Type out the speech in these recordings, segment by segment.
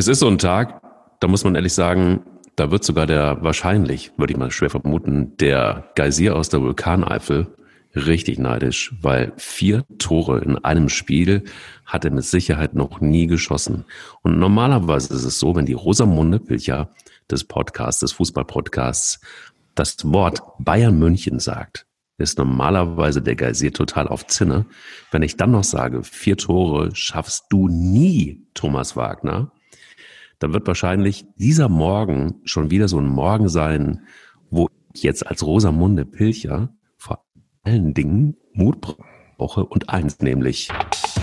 Es ist so ein Tag, da muss man ehrlich sagen, da wird sogar der wahrscheinlich, würde ich mal schwer vermuten, der Geysir aus der Vulkaneifel richtig neidisch, weil vier Tore in einem Spiel hat er mit Sicherheit noch nie geschossen. Und normalerweise ist es so, wenn die Rosamunde Pilcher des Podcasts, des Fußballpodcasts, das Wort Bayern München sagt, ist normalerweise der Geysir total auf Zinne. Wenn ich dann noch sage, vier Tore schaffst du nie, Thomas Wagner, dann wird wahrscheinlich dieser Morgen schon wieder so ein Morgen sein, wo ich jetzt als Rosamunde Pilcher vor allen Dingen Mut brauche und eins nämlich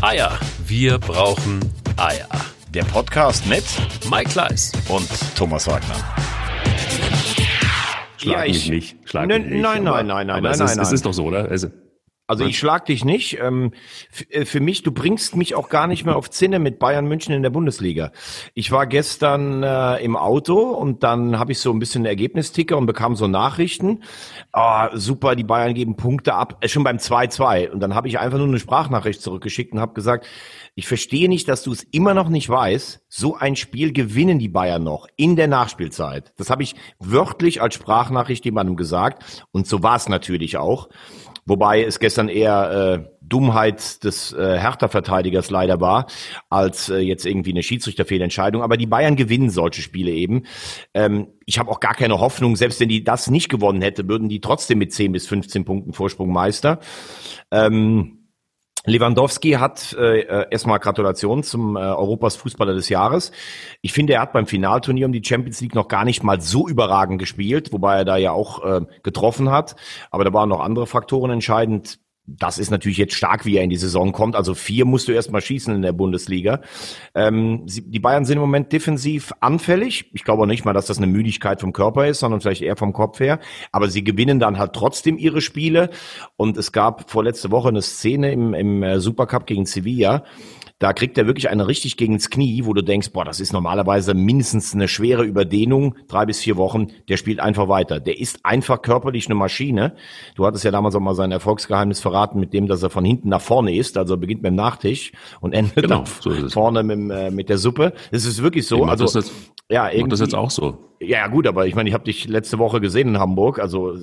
Eier. Wir brauchen Eier. Der Podcast mit Mike Kleiss und Thomas Wagner. Schlag Ja, mich ich- nicht. Schlag Nein, mich nicht. nein, aber, nein, nein, nein, aber es nein, ist, nein, Es ist doch so, oder? Also ich schlag dich nicht. Ähm, äh, für mich, du bringst mich auch gar nicht mehr auf Zinne mit Bayern München in der Bundesliga. Ich war gestern äh, im Auto und dann habe ich so ein bisschen Ergebnisticker und bekam so Nachrichten. Ah, super, die Bayern geben Punkte ab, äh, schon beim 2-2. Und dann habe ich einfach nur eine Sprachnachricht zurückgeschickt und habe gesagt, ich verstehe nicht, dass du es immer noch nicht weißt. So ein Spiel gewinnen die Bayern noch in der Nachspielzeit. Das habe ich wörtlich als Sprachnachricht jemandem gesagt. Und so war es natürlich auch. Wobei es gestern eher äh, Dummheit des äh, Hertha-Verteidigers leider war, als äh, jetzt irgendwie eine Schiedsrichterfehlentscheidung. Aber die Bayern gewinnen solche Spiele eben. Ähm, ich habe auch gar keine Hoffnung, selbst wenn die das nicht gewonnen hätte, würden die trotzdem mit 10 bis 15 Punkten Vorsprung Meister. Ähm, Lewandowski hat äh, erstmal Gratulation zum äh, Europas Fußballer des Jahres. Ich finde, er hat beim Finalturnier um die Champions League noch gar nicht mal so überragend gespielt, wobei er da ja auch äh, getroffen hat. Aber da waren noch andere Faktoren entscheidend. Das ist natürlich jetzt stark, wie er in die Saison kommt. Also vier musst du erstmal schießen in der Bundesliga. Ähm, die Bayern sind im Moment defensiv anfällig. Ich glaube auch nicht mal, dass das eine Müdigkeit vom Körper ist, sondern vielleicht eher vom Kopf her. Aber sie gewinnen dann halt trotzdem ihre Spiele. Und es gab vorletzte Woche eine Szene im, im äh, Supercup gegen Sevilla. Da kriegt er wirklich eine richtig gegens Knie, wo du denkst, boah, das ist normalerweise mindestens eine schwere Überdehnung, drei bis vier Wochen. Der spielt einfach weiter. Der ist einfach körperlich eine Maschine. Du hattest ja damals auch mal sein Erfolgsgeheimnis verraten mit dem, dass er von hinten nach vorne ist. Also beginnt mit dem Nachtisch und endet Genau, dann so vorne mit, äh, mit der Suppe. Das ist wirklich so. Mach Also das ja, ich mach das irgendwie- jetzt auch so. ja, gut, aber ich meine, ich habe dich letzte Woche gesehen in Hamburg. Also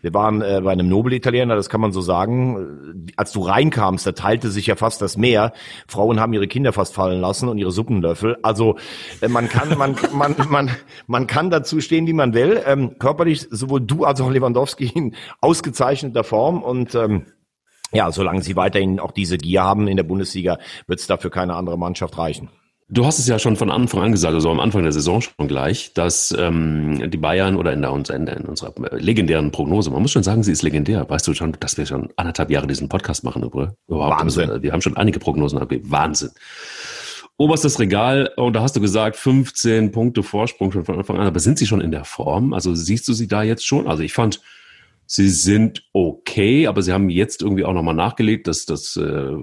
wir waren äh, bei einem Nobel-Italiener, das kann man so sagen. Äh, Als du reinkamst, da teilte sich ja fast das Meer. Frauen haben ihre Kinder fast fallen lassen und ihre Suppenlöffel. Also äh, man kann, man, man, man, man kann dazu stehen, wie man will. Ähm, körperlich sowohl du als auch Lewandowski in ausgezeichneter Form und ähm, ja, solange sie weiterhin auch diese Gier haben in der Bundesliga, wird es dafür keine andere Mannschaft reichen. Du hast es ja schon von Anfang an gesagt, also am Anfang der Saison schon gleich, dass ähm, die Bayern oder in, der, in, unserer legendären Prognose, man muss schon sagen, sie ist legendär. Weißt du schon, dass wir schon anderthalb Jahre diesen Podcast machen, über, überhaupt. Wahnsinn. Also, wir haben schon einige Prognosen abgegeben. Wahnsinn. Oberstes Regal, und da hast du gesagt, 15 Punkte Vorsprung schon von Anfang an. Aber sind sie schon in der Form? Also siehst du sie da jetzt schon? Also ich fand, sie sind okay, aber sie haben jetzt irgendwie auch nochmal nachgelegt, dass das äh,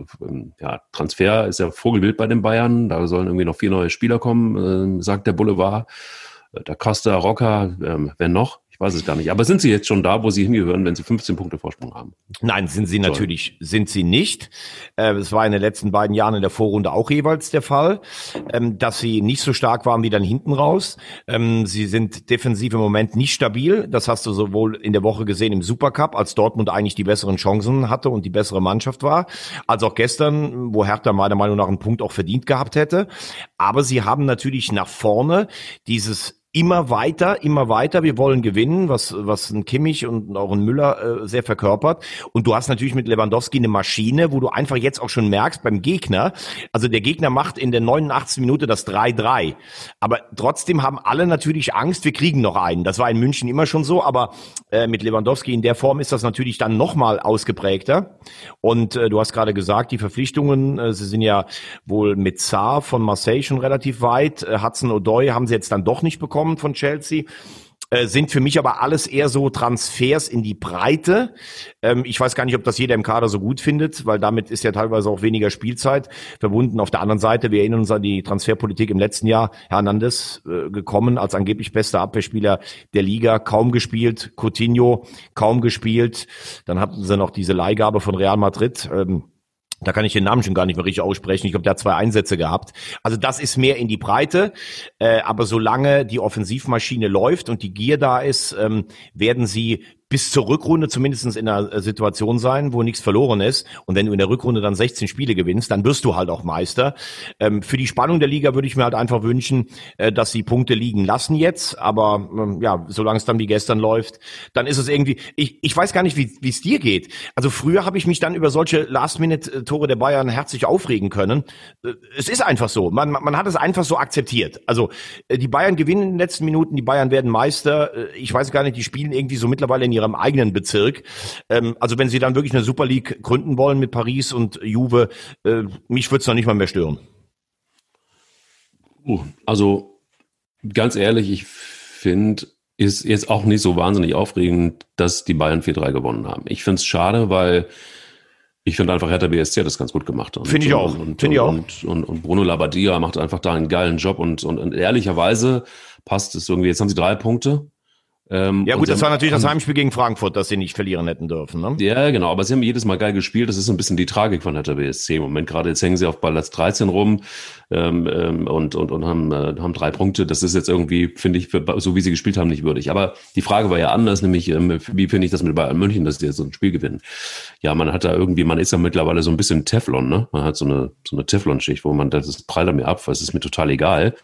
ja, Transfer ist ja Vogelbild bei den Bayern. Da sollen irgendwie noch vier neue Spieler kommen, äh, sagt der Boulevard. Äh, Der Costa, Rocker, ähm, wer noch? Ich weiß es gar nicht. Aber sind sie jetzt schon da, wo sie hingehören, wenn sie 15 Punkte Vorsprung haben? Nein, sind sie natürlich, sind sie nicht. Äh, Es war in den letzten beiden Jahren in der Vorrunde auch jeweils der Fall, ähm, dass sie nicht so stark waren wie dann hinten raus. Ähm, Sie sind defensiv im Moment nicht stabil. Das hast du sowohl in der Woche gesehen im Supercup, als Dortmund eigentlich die besseren Chancen hatte und die bessere Mannschaft war, als auch gestern, wo Hertha meiner Meinung nach einen Punkt auch verdient gehabt hätte. Aber sie haben natürlich nach vorne dieses immer weiter, immer weiter. Wir wollen gewinnen, was, was ein Kimmich und auch ein Müller äh, sehr verkörpert. Und du hast natürlich mit Lewandowski eine Maschine, wo du einfach jetzt auch schon merkst beim Gegner, also der Gegner macht in der 89. Minute das 3-3. Aber trotzdem haben alle natürlich Angst, wir kriegen noch einen. Das war in München immer schon so, aber äh, mit Lewandowski in der Form ist das natürlich dann nochmal ausgeprägter. Und äh, du hast gerade gesagt, die Verpflichtungen, äh, sie sind ja wohl mit Saar von Marseille schon relativ weit. Äh, Hudson O'Doy haben sie jetzt dann doch nicht bekommen von Chelsea. Äh, sind für mich aber alles eher so Transfers in die Breite. Ähm, ich weiß gar nicht, ob das jeder im Kader so gut findet, weil damit ist ja teilweise auch weniger Spielzeit verbunden. Auf der anderen Seite, wir erinnern uns an die Transferpolitik im letzten Jahr. Hernandez äh, gekommen als angeblich bester Abwehrspieler der Liga, kaum gespielt. Coutinho kaum gespielt. Dann hatten sie noch diese Leihgabe von Real Madrid. Da kann ich den Namen schon gar nicht mehr richtig aussprechen. Ich glaube, der hat zwei Einsätze gehabt. Also das ist mehr in die Breite. Äh, aber solange die Offensivmaschine läuft und die Gier da ist, ähm, werden sie bis zur Rückrunde zumindest in einer äh, Situation sein, wo nichts verloren ist. Und wenn du in der Rückrunde dann 16 Spiele gewinnst, dann wirst du halt auch Meister. Ähm, für die Spannung der Liga würde ich mir halt einfach wünschen, äh, dass sie Punkte liegen lassen jetzt. Aber ähm, ja, solange es dann wie gestern läuft, dann ist es irgendwie. Ich, ich weiß gar nicht, wie es dir geht. Also früher habe ich mich dann über solche Last-Minute-Tore der Bayern herzlich aufregen können. Äh, es ist einfach so. Man, man hat es einfach so akzeptiert. Also die Bayern gewinnen in den letzten Minuten, die Bayern werden Meister. Ich weiß gar nicht, die spielen irgendwie so mittlerweile in ihrem eigenen Bezirk. Ähm, also wenn sie dann wirklich eine Super League gründen wollen mit Paris und Juve, äh, mich würde es noch nicht mal mehr stören. Uh, also ganz ehrlich, ich finde, ist jetzt auch nicht so wahnsinnig aufregend, dass die Bayern 4-3 gewonnen haben. Ich finde es schade, weil ich finde einfach, Hertha BSC hat das ganz gut gemacht. Finde ich auch. Und, Find ich auch. Und, und, und, Bruno Labbadia macht einfach da einen geilen Job und, und, und ehrlicherweise passt es irgendwie. Jetzt haben sie drei Punkte. Ähm, ja gut, das war natürlich das Heimspiel gegen Frankfurt, das sie nicht verlieren hätten dürfen. Ne? Ja, genau, aber sie haben jedes Mal geil gespielt. Das ist so ein bisschen die Tragik von Hertha BSC im Moment. Gerade jetzt hängen sie auf Platz 13 rum ähm, ähm, und, und, und haben, äh, haben drei Punkte. Das ist jetzt irgendwie, finde ich, für, so wie sie gespielt haben, nicht würdig. Aber die Frage war ja anders, nämlich ähm, wie finde ich das mit Bayern München, dass die jetzt so ein Spiel gewinnen? Ja, man hat da irgendwie, man ist ja mittlerweile so ein bisschen Teflon, ne? Man hat so eine, so eine Teflon-Schicht, wo man, das prallt mir ab, es ist mir total egal.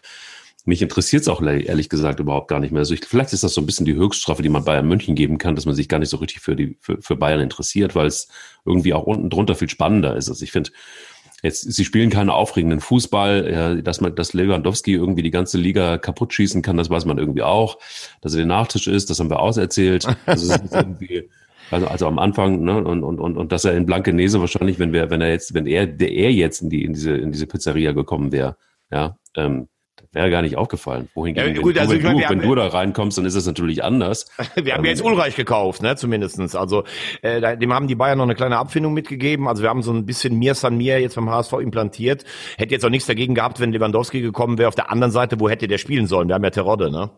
Mich interessiert es auch ehrlich gesagt überhaupt gar nicht mehr. Also ich, vielleicht ist das so ein bisschen die Höchststrafe, die man Bayern München geben kann, dass man sich gar nicht so richtig für, die, für, für Bayern interessiert, weil es irgendwie auch unten drunter viel spannender ist. Also ich finde, Jetzt, sie spielen keinen aufregenden Fußball, ja, dass man, dass Lewandowski irgendwie die ganze Liga kaputt schießen kann, das weiß man irgendwie auch. Dass er den Nachtisch ist, das haben wir auserzählt. Also, also, also am Anfang, ne, und, und, und, und dass er in Blankenese wahrscheinlich, wenn wir, wenn er jetzt, wenn er, der er jetzt in die, in diese, in diese Pizzeria gekommen wäre, ja, ähm, Wäre gar nicht aufgefallen. Wohingegen, ja, gut, wenn, also du, meine, wenn du da reinkommst, dann ist es natürlich anders. wir haben ja jetzt Ulreich gekauft, ne, zumindestens. Also äh, dem haben die Bayern noch eine kleine Abfindung mitgegeben. Also wir haben so ein bisschen Mir San Mir jetzt beim HSV implantiert. Hätte jetzt auch nichts dagegen gehabt, wenn Lewandowski gekommen wäre. Auf der anderen Seite, wo hätte der spielen sollen? Wir haben ja Terodde, ne?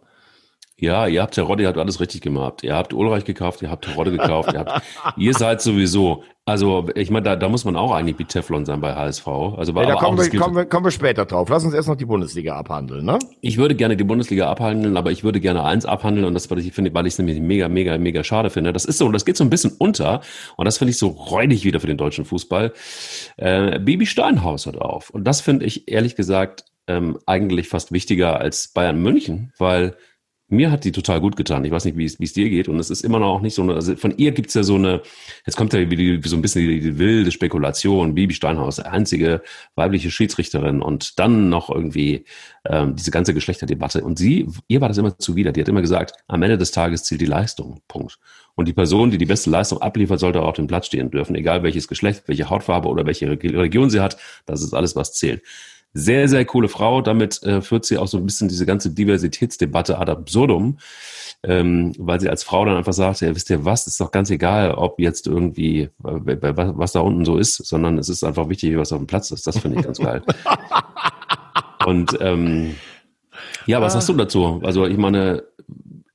Ja, ihr habt Terodde, ihr habt alles richtig gemacht. Ihr habt Ulreich gekauft, ihr habt Terodde gekauft, ihr habt, ihr seid sowieso, also ich meine, da, da muss man auch eigentlich wie Teflon sein bei HSV. Also ja, da kommen, wir, kommen, wir, kommen wir später drauf. Lass uns erst noch die Bundesliga abhandeln, ne? Ich würde gerne die Bundesliga abhandeln, aber ich würde gerne eins abhandeln und das, weil ich finde, weil ich es nämlich mega, mega, mega schade finde. Das ist so, das geht so ein bisschen unter und das finde ich so räudig wieder für den deutschen Fußball. Äh, Baby Steinhaus hat auf und das finde ich ehrlich gesagt ähm, eigentlich fast wichtiger als Bayern München, weil mir hat die total gut getan. Ich weiß nicht, wie es, wie es dir geht. Und es ist immer noch nicht so eine, also von ihr gibt's ja so eine, jetzt kommt ja wie, die, so ein bisschen die, die wilde Spekulation, Bibi Steinhaus, einzige weibliche Schiedsrichterin und dann noch irgendwie ähm, diese ganze Geschlechterdebatte. Und sie, ihr war das immer zuwider. Die hat immer gesagt, am Ende des Tages zählt die Leistung. Punkt. Und die Person, die die beste Leistung abliefert, sollte auch auf dem Platz stehen dürfen, egal welches Geschlecht, welche Hautfarbe oder welche Religion sie hat. Das ist alles, was zählt. Sehr, sehr coole Frau. Damit äh, führt sie auch so ein bisschen diese ganze Diversitätsdebatte ad absurdum, ähm, weil sie als Frau dann einfach sagt, ja, wisst ihr was, ist doch ganz egal, ob jetzt irgendwie, äh, was da unten so ist, sondern es ist einfach wichtig, was auf dem Platz ist. Das finde ich ganz geil. Und ähm, ja, was sagst du dazu? Also ich meine,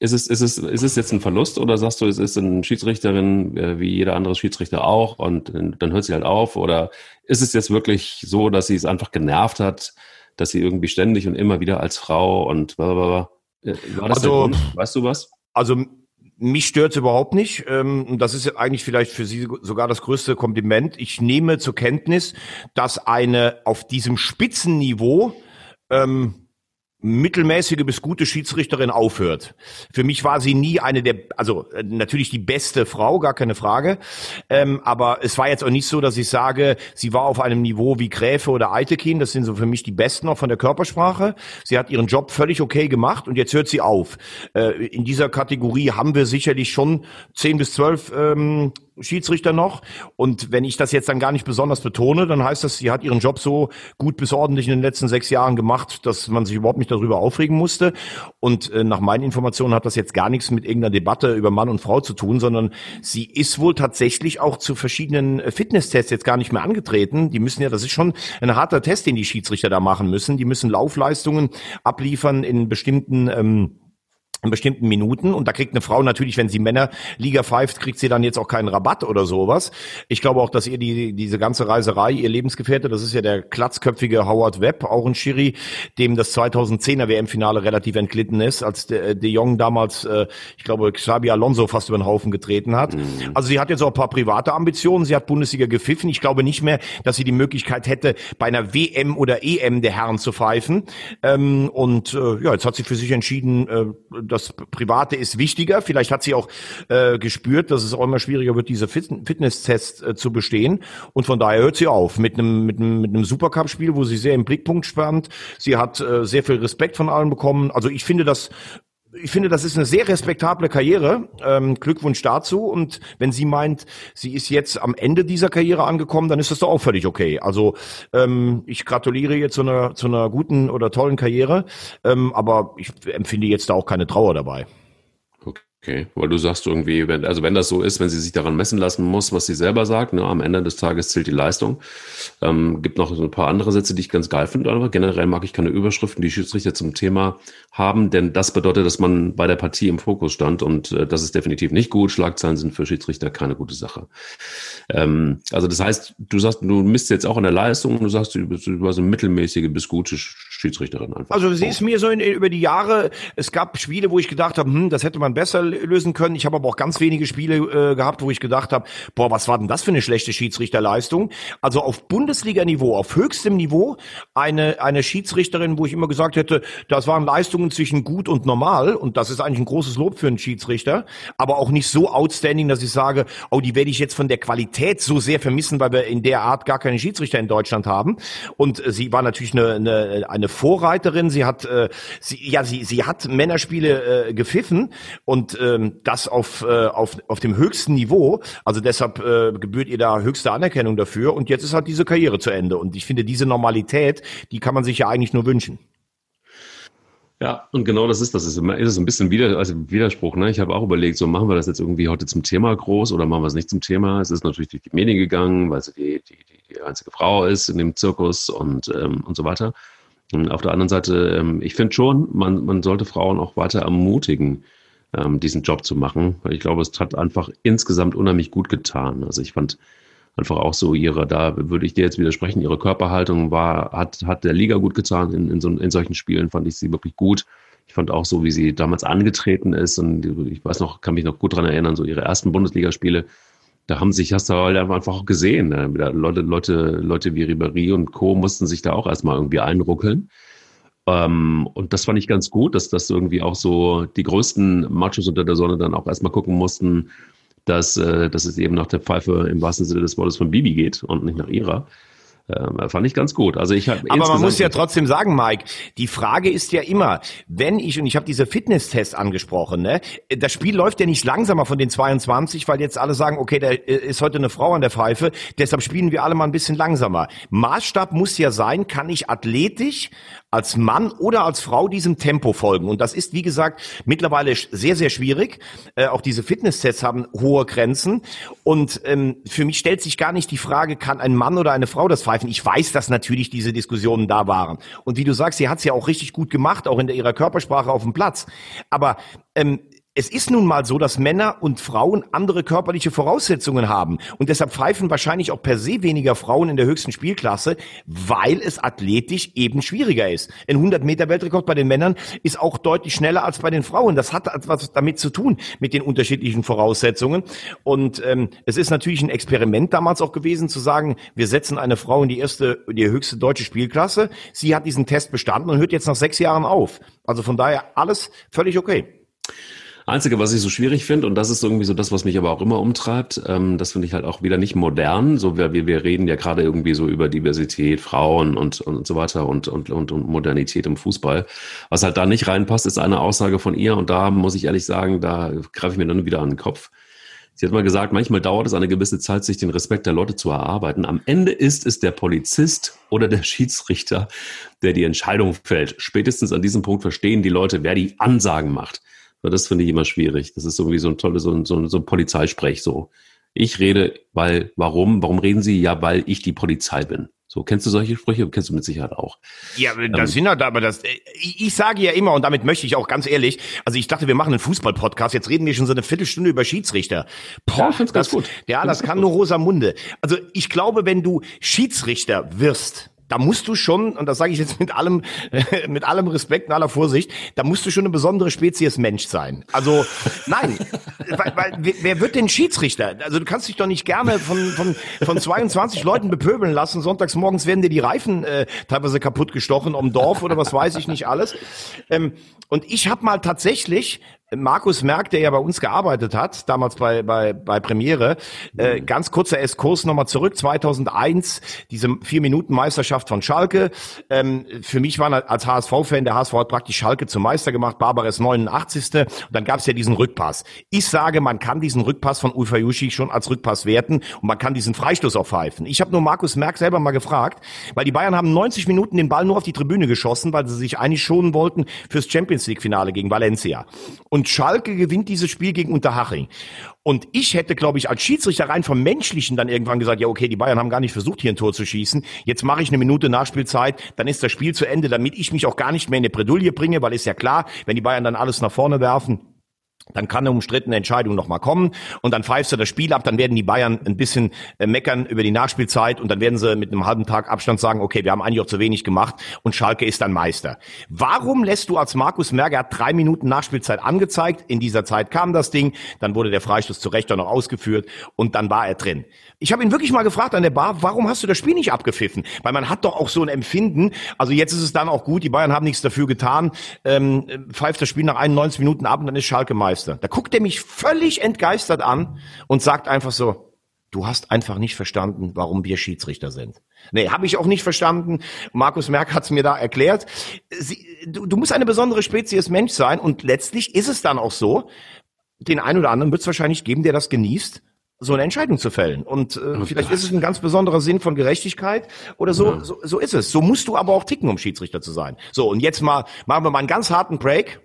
ist es, ist, es, ist es jetzt ein Verlust oder sagst du, es ist eine Schiedsrichterin äh, wie jeder andere Schiedsrichter auch und dann hört sie halt auf? Oder ist es jetzt wirklich so, dass sie es einfach genervt hat, dass sie irgendwie ständig und immer wieder als Frau und blablabla. Äh, war das also, Weißt du was? Also mich stört's überhaupt nicht. Ähm, das ist eigentlich vielleicht für Sie sogar das größte Kompliment. Ich nehme zur Kenntnis, dass eine auf diesem Spitzenniveau ähm, mittelmäßige bis gute Schiedsrichterin aufhört. Für mich war sie nie eine der, also äh, natürlich die beste Frau, gar keine Frage. Ähm, aber es war jetzt auch nicht so, dass ich sage, sie war auf einem Niveau wie Gräfe oder Eitekin. Das sind so für mich die besten auch von der Körpersprache. Sie hat ihren Job völlig okay gemacht und jetzt hört sie auf. Äh, in dieser Kategorie haben wir sicherlich schon zehn bis zwölf ähm, Schiedsrichter noch. Und wenn ich das jetzt dann gar nicht besonders betone, dann heißt das, sie hat ihren Job so gut bis ordentlich in den letzten sechs Jahren gemacht, dass man sich überhaupt nicht darüber aufregen musste. Und äh, nach meinen Informationen hat das jetzt gar nichts mit irgendeiner Debatte über Mann und Frau zu tun, sondern sie ist wohl tatsächlich auch zu verschiedenen äh, Fitnesstests jetzt gar nicht mehr angetreten. Die müssen ja, das ist schon ein harter Test, den die Schiedsrichter da machen müssen. Die müssen Laufleistungen abliefern in bestimmten ähm, in bestimmten Minuten und da kriegt eine Frau natürlich, wenn sie Männerliga pfeift, kriegt sie dann jetzt auch keinen Rabatt oder sowas. Ich glaube auch, dass ihr die diese ganze Reiserei, ihr Lebensgefährte, das ist ja der klatzköpfige Howard Webb, auch ein Schiri, dem das 2010er WM-Finale relativ entglitten ist, als de, de Jong damals, äh, ich glaube, Xabi Alonso fast über den Haufen getreten hat. Mhm. Also sie hat jetzt auch ein paar private Ambitionen, sie hat Bundesliga gepfiffen. Ich glaube nicht mehr, dass sie die Möglichkeit hätte, bei einer WM oder EM der Herren zu pfeifen. Ähm, und äh, ja, jetzt hat sie für sich entschieden, äh, das Private ist wichtiger. Vielleicht hat sie auch äh, gespürt, dass es auch immer schwieriger wird, diese Fit Fitnesstests äh, zu bestehen. Und von daher hört sie auf mit einem mit einem, mit einem Supercup-Spiel, wo sie sehr im Blickpunkt stand. Sie hat äh, sehr viel Respekt von allen bekommen. Also ich finde das ich finde, das ist eine sehr respektable Karriere. Ähm, Glückwunsch dazu. Und wenn sie meint, sie ist jetzt am Ende dieser Karriere angekommen, dann ist das doch auch völlig okay. Also ähm, ich gratuliere ihr zu einer, zu einer guten oder tollen Karriere. Ähm, aber ich empfinde jetzt da auch keine Trauer dabei. Okay, weil du sagst irgendwie, wenn, also wenn das so ist, wenn sie sich daran messen lassen muss, was sie selber sagt, ne, am Ende des Tages zählt die Leistung. Ähm, gibt noch so ein paar andere Sätze, die ich ganz geil finde, aber generell mag ich keine Überschriften, die Schiedsrichter zum Thema haben, denn das bedeutet, dass man bei der Partie im Fokus stand und äh, das ist definitiv nicht gut. Schlagzeilen sind für Schiedsrichter keine gute Sache. Ähm, also das heißt, du sagst, du misst jetzt auch an der Leistung, du sagst, du bist, du warst eine mittelmäßige bis gute Schiedsrichterin einfach. Also sie ist mir so in, über die Jahre, es gab Spiele, wo ich gedacht habe, hm, das hätte man besser lösen können. Ich habe aber auch ganz wenige Spiele äh, gehabt, wo ich gedacht habe, boah, was war denn das für eine schlechte Schiedsrichterleistung? Also auf Bundesliga-Niveau, auf höchstem Niveau, eine, eine Schiedsrichterin, wo ich immer gesagt hätte, das waren Leistungen zwischen gut und normal und das ist eigentlich ein großes Lob für einen Schiedsrichter, aber auch nicht so outstanding, dass ich sage, oh, die werde ich jetzt von der Qualität so sehr vermissen, weil wir in der Art gar keine Schiedsrichter in Deutschland haben. Und sie war natürlich eine, eine, eine Vorreiterin. Sie hat, äh, sie, ja, sie, sie hat Männerspiele äh, gepfiffen und ähm, das auf, äh, auf, auf dem höchsten Niveau. Also deshalb äh, gebührt ihr da höchste Anerkennung dafür. Und jetzt ist halt diese Karriere zu Ende. Und ich finde, diese Normalität, die kann man sich ja eigentlich nur wünschen. Ja, und genau das ist das. Ist, ist ein bisschen wieder, also Widerspruch. Ne? Ich habe auch überlegt, so machen wir das jetzt irgendwie heute zum Thema groß oder machen wir es nicht zum Thema. Es ist natürlich durch die Medien gegangen, weil sie die, die, die einzige Frau ist in dem Zirkus und, ähm, und so weiter. Und auf der anderen Seite, ähm, ich finde schon, man, man sollte Frauen auch weiter ermutigen, ähm, diesen Job zu machen, ich glaube, es hat einfach insgesamt unheimlich gut getan. Also ich fand einfach auch so ihre, da würde ich dir jetzt widersprechen, ihre Körperhaltung war, hat, hat der Liga gut getan. In, in, so, in solchen Spielen fand ich sie wirklich gut. Ich fand auch so, wie sie damals angetreten ist und ich weiß noch, kann mich noch gut dran erinnern, so ihre ersten Bundesligaspiele, da haben sich, hast du halt einfach auch gesehen, ne? Leute, Leute, Leute wie Ribéry und Co. mussten sich da auch erstmal irgendwie einruckeln. Ähm, und das fand ich ganz gut, dass das irgendwie auch so die größten Machos unter der Sonne dann auch erstmal gucken mussten, dass, äh, dass es eben nach der Pfeife im wahrsten Sinne des Wortes von Bibi geht und nicht nach ihrer. Ähm, fand ich ganz gut. Also ich habe Aber man muss ja trotzdem sagen, Mike, die Frage ist ja immer, wenn ich und ich habe diese Fitnesstest angesprochen, ne, das Spiel läuft ja nicht langsamer von den 22, weil jetzt alle sagen, okay, da ist heute eine Frau an der Pfeife, deshalb spielen wir alle mal ein bisschen langsamer. Maßstab muss ja sein, kann ich athletisch als Mann oder als Frau diesem Tempo folgen. Und das ist, wie gesagt, mittlerweile sehr, sehr schwierig. Äh, auch diese Fitnesstests haben hohe Grenzen. Und ähm, für mich stellt sich gar nicht die Frage, kann ein Mann oder eine Frau das pfeifen? Ich weiß, dass natürlich diese Diskussionen da waren. Und wie du sagst, sie hat es ja auch richtig gut gemacht, auch in ihrer Körpersprache auf dem Platz. Aber ähm, es ist nun mal so, dass Männer und Frauen andere körperliche Voraussetzungen haben. Und deshalb pfeifen wahrscheinlich auch per se weniger Frauen in der höchsten Spielklasse, weil es athletisch eben schwieriger ist. Ein 100 Meter Weltrekord bei den Männern ist auch deutlich schneller als bei den Frauen. Das hat etwas damit zu tun, mit den unterschiedlichen Voraussetzungen. Und ähm, es ist natürlich ein Experiment damals auch gewesen, zu sagen, wir setzen eine Frau in die erste, die höchste deutsche Spielklasse. Sie hat diesen Test bestanden und hört jetzt nach sechs Jahren auf. Also von daher alles völlig okay. Einzige, was ich so schwierig finde, und das ist irgendwie so das, was mich aber auch immer umtreibt, ähm, das finde ich halt auch wieder nicht modern. So wir, wir reden ja gerade irgendwie so über Diversität, Frauen und, und so weiter und, und, und, und Modernität im Fußball. Was halt da nicht reinpasst, ist eine Aussage von ihr, und da muss ich ehrlich sagen, da greife ich mir dann wieder an den Kopf. Sie hat mal gesagt, manchmal dauert es eine gewisse Zeit, sich den Respekt der Leute zu erarbeiten. Am Ende ist es der Polizist oder der Schiedsrichter, der die Entscheidung fällt. Spätestens an diesem Punkt verstehen die Leute, wer die Ansagen macht. Das finde ich immer schwierig. Das ist irgendwie so ein tolles, so ein, so ein, so ein Polizeisprech so. Ich rede, weil, warum? Warum reden Sie? Ja, weil ich die Polizei bin. So, kennst du solche Sprüche? Kennst du mit Sicherheit auch. Ja, das ähm, sind halt aber das, ich, ich sage ja immer, und damit möchte ich auch ganz ehrlich, also ich dachte, wir machen einen Fußball-Podcast, jetzt reden wir schon so eine Viertelstunde über Schiedsrichter. Boah, ja, das, ganz gut. Ja, das kann nur Rosamunde. Also ich glaube, wenn du Schiedsrichter wirst, da musst du schon, und das sage ich jetzt mit allem, mit allem Respekt und aller Vorsicht, da musst du schon eine besondere Spezies Mensch sein. Also nein, weil, weil wer wird denn Schiedsrichter? Also du kannst dich doch nicht gerne von, von, von 22 Leuten bepöbeln lassen. Sonntags morgens werden dir die Reifen äh, teilweise kaputt gestochen um Dorf oder was weiß ich nicht alles. Ähm, und ich habe mal tatsächlich Markus Merck, der ja bei uns gearbeitet hat, damals bei, bei, bei Premiere, äh, mhm. ganz kurzer Eskurs nochmal zurück, 2001, diese Vier-Minuten-Meisterschaft von Schalke. Ähm, für mich war als HSV-Fan, der HSV hat praktisch Schalke zum Meister gemacht, Barbares 89. Und dann gab es ja diesen Rückpass. Ich sage, man kann diesen Rückpass von Ulfa Yushi schon als Rückpass werten und man kann diesen Freistoß auch pfeifen. Ich habe nur Markus Merck selber mal gefragt, weil die Bayern haben 90 Minuten den Ball nur auf die Tribüne geschossen, weil sie sich eigentlich schonen wollten fürs Champions League-Finale gegen Valencia. Und und Schalke gewinnt dieses Spiel gegen Unterhaching. Und ich hätte, glaube ich, als Schiedsrichter rein vom Menschlichen dann irgendwann gesagt, ja, okay, die Bayern haben gar nicht versucht, hier ein Tor zu schießen. Jetzt mache ich eine Minute Nachspielzeit, dann ist das Spiel zu Ende, damit ich mich auch gar nicht mehr in eine Bredouille bringe, weil ist ja klar, wenn die Bayern dann alles nach vorne werfen, dann kann eine umstrittene Entscheidung nochmal kommen und dann pfeifst du das Spiel ab, dann werden die Bayern ein bisschen äh, meckern über die Nachspielzeit und dann werden sie mit einem halben Tag Abstand sagen, okay, wir haben eigentlich auch zu wenig gemacht und Schalke ist dann Meister. Warum lässt du als Markus Merger drei Minuten Nachspielzeit angezeigt, in dieser Zeit kam das Ding, dann wurde der Freistoß zu Recht auch noch ausgeführt und dann war er drin. Ich habe ihn wirklich mal gefragt an der Bar, warum hast du das Spiel nicht abgepfiffen? Weil man hat doch auch so ein Empfinden, also jetzt ist es dann auch gut, die Bayern haben nichts dafür getan, ähm, pfeift das Spiel nach 91 Minuten ab und dann ist Schalke Meister. Meister. Da guckt er mich völlig entgeistert an und sagt einfach so, du hast einfach nicht verstanden, warum wir Schiedsrichter sind. Nee, habe ich auch nicht verstanden. Markus Merck hat es mir da erklärt. Sie, du, du musst eine besondere Spezies Mensch sein und letztlich ist es dann auch so, den einen oder anderen wird es wahrscheinlich geben, der das genießt, so eine Entscheidung zu fällen. Und äh, oh vielleicht Gott. ist es ein ganz besonderer Sinn von Gerechtigkeit oder so, ja. so. So ist es. So musst du aber auch ticken, um Schiedsrichter zu sein. So, und jetzt mal machen wir mal einen ganz harten Break.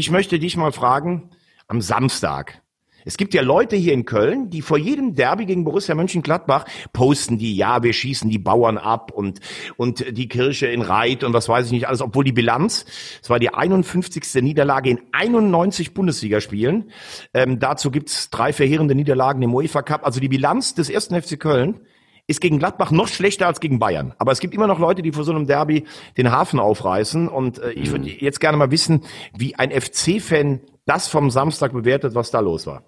Ich möchte dich mal fragen, am Samstag. Es gibt ja Leute hier in Köln, die vor jedem Derby gegen Borussia Mönchengladbach posten die, ja, wir schießen die Bauern ab und, und die Kirche in Reit und was weiß ich nicht alles, obwohl die Bilanz, es war die 51. Niederlage in 91 Bundesligaspielen. Ähm, dazu gibt's drei verheerende Niederlagen im UEFA Cup. Also die Bilanz des ersten FC Köln ist gegen Gladbach noch schlechter als gegen Bayern. Aber es gibt immer noch Leute, die vor so einem Derby den Hafen aufreißen. Und äh, ich würde mhm. jetzt gerne mal wissen, wie ein FC-Fan das vom Samstag bewertet, was da los war.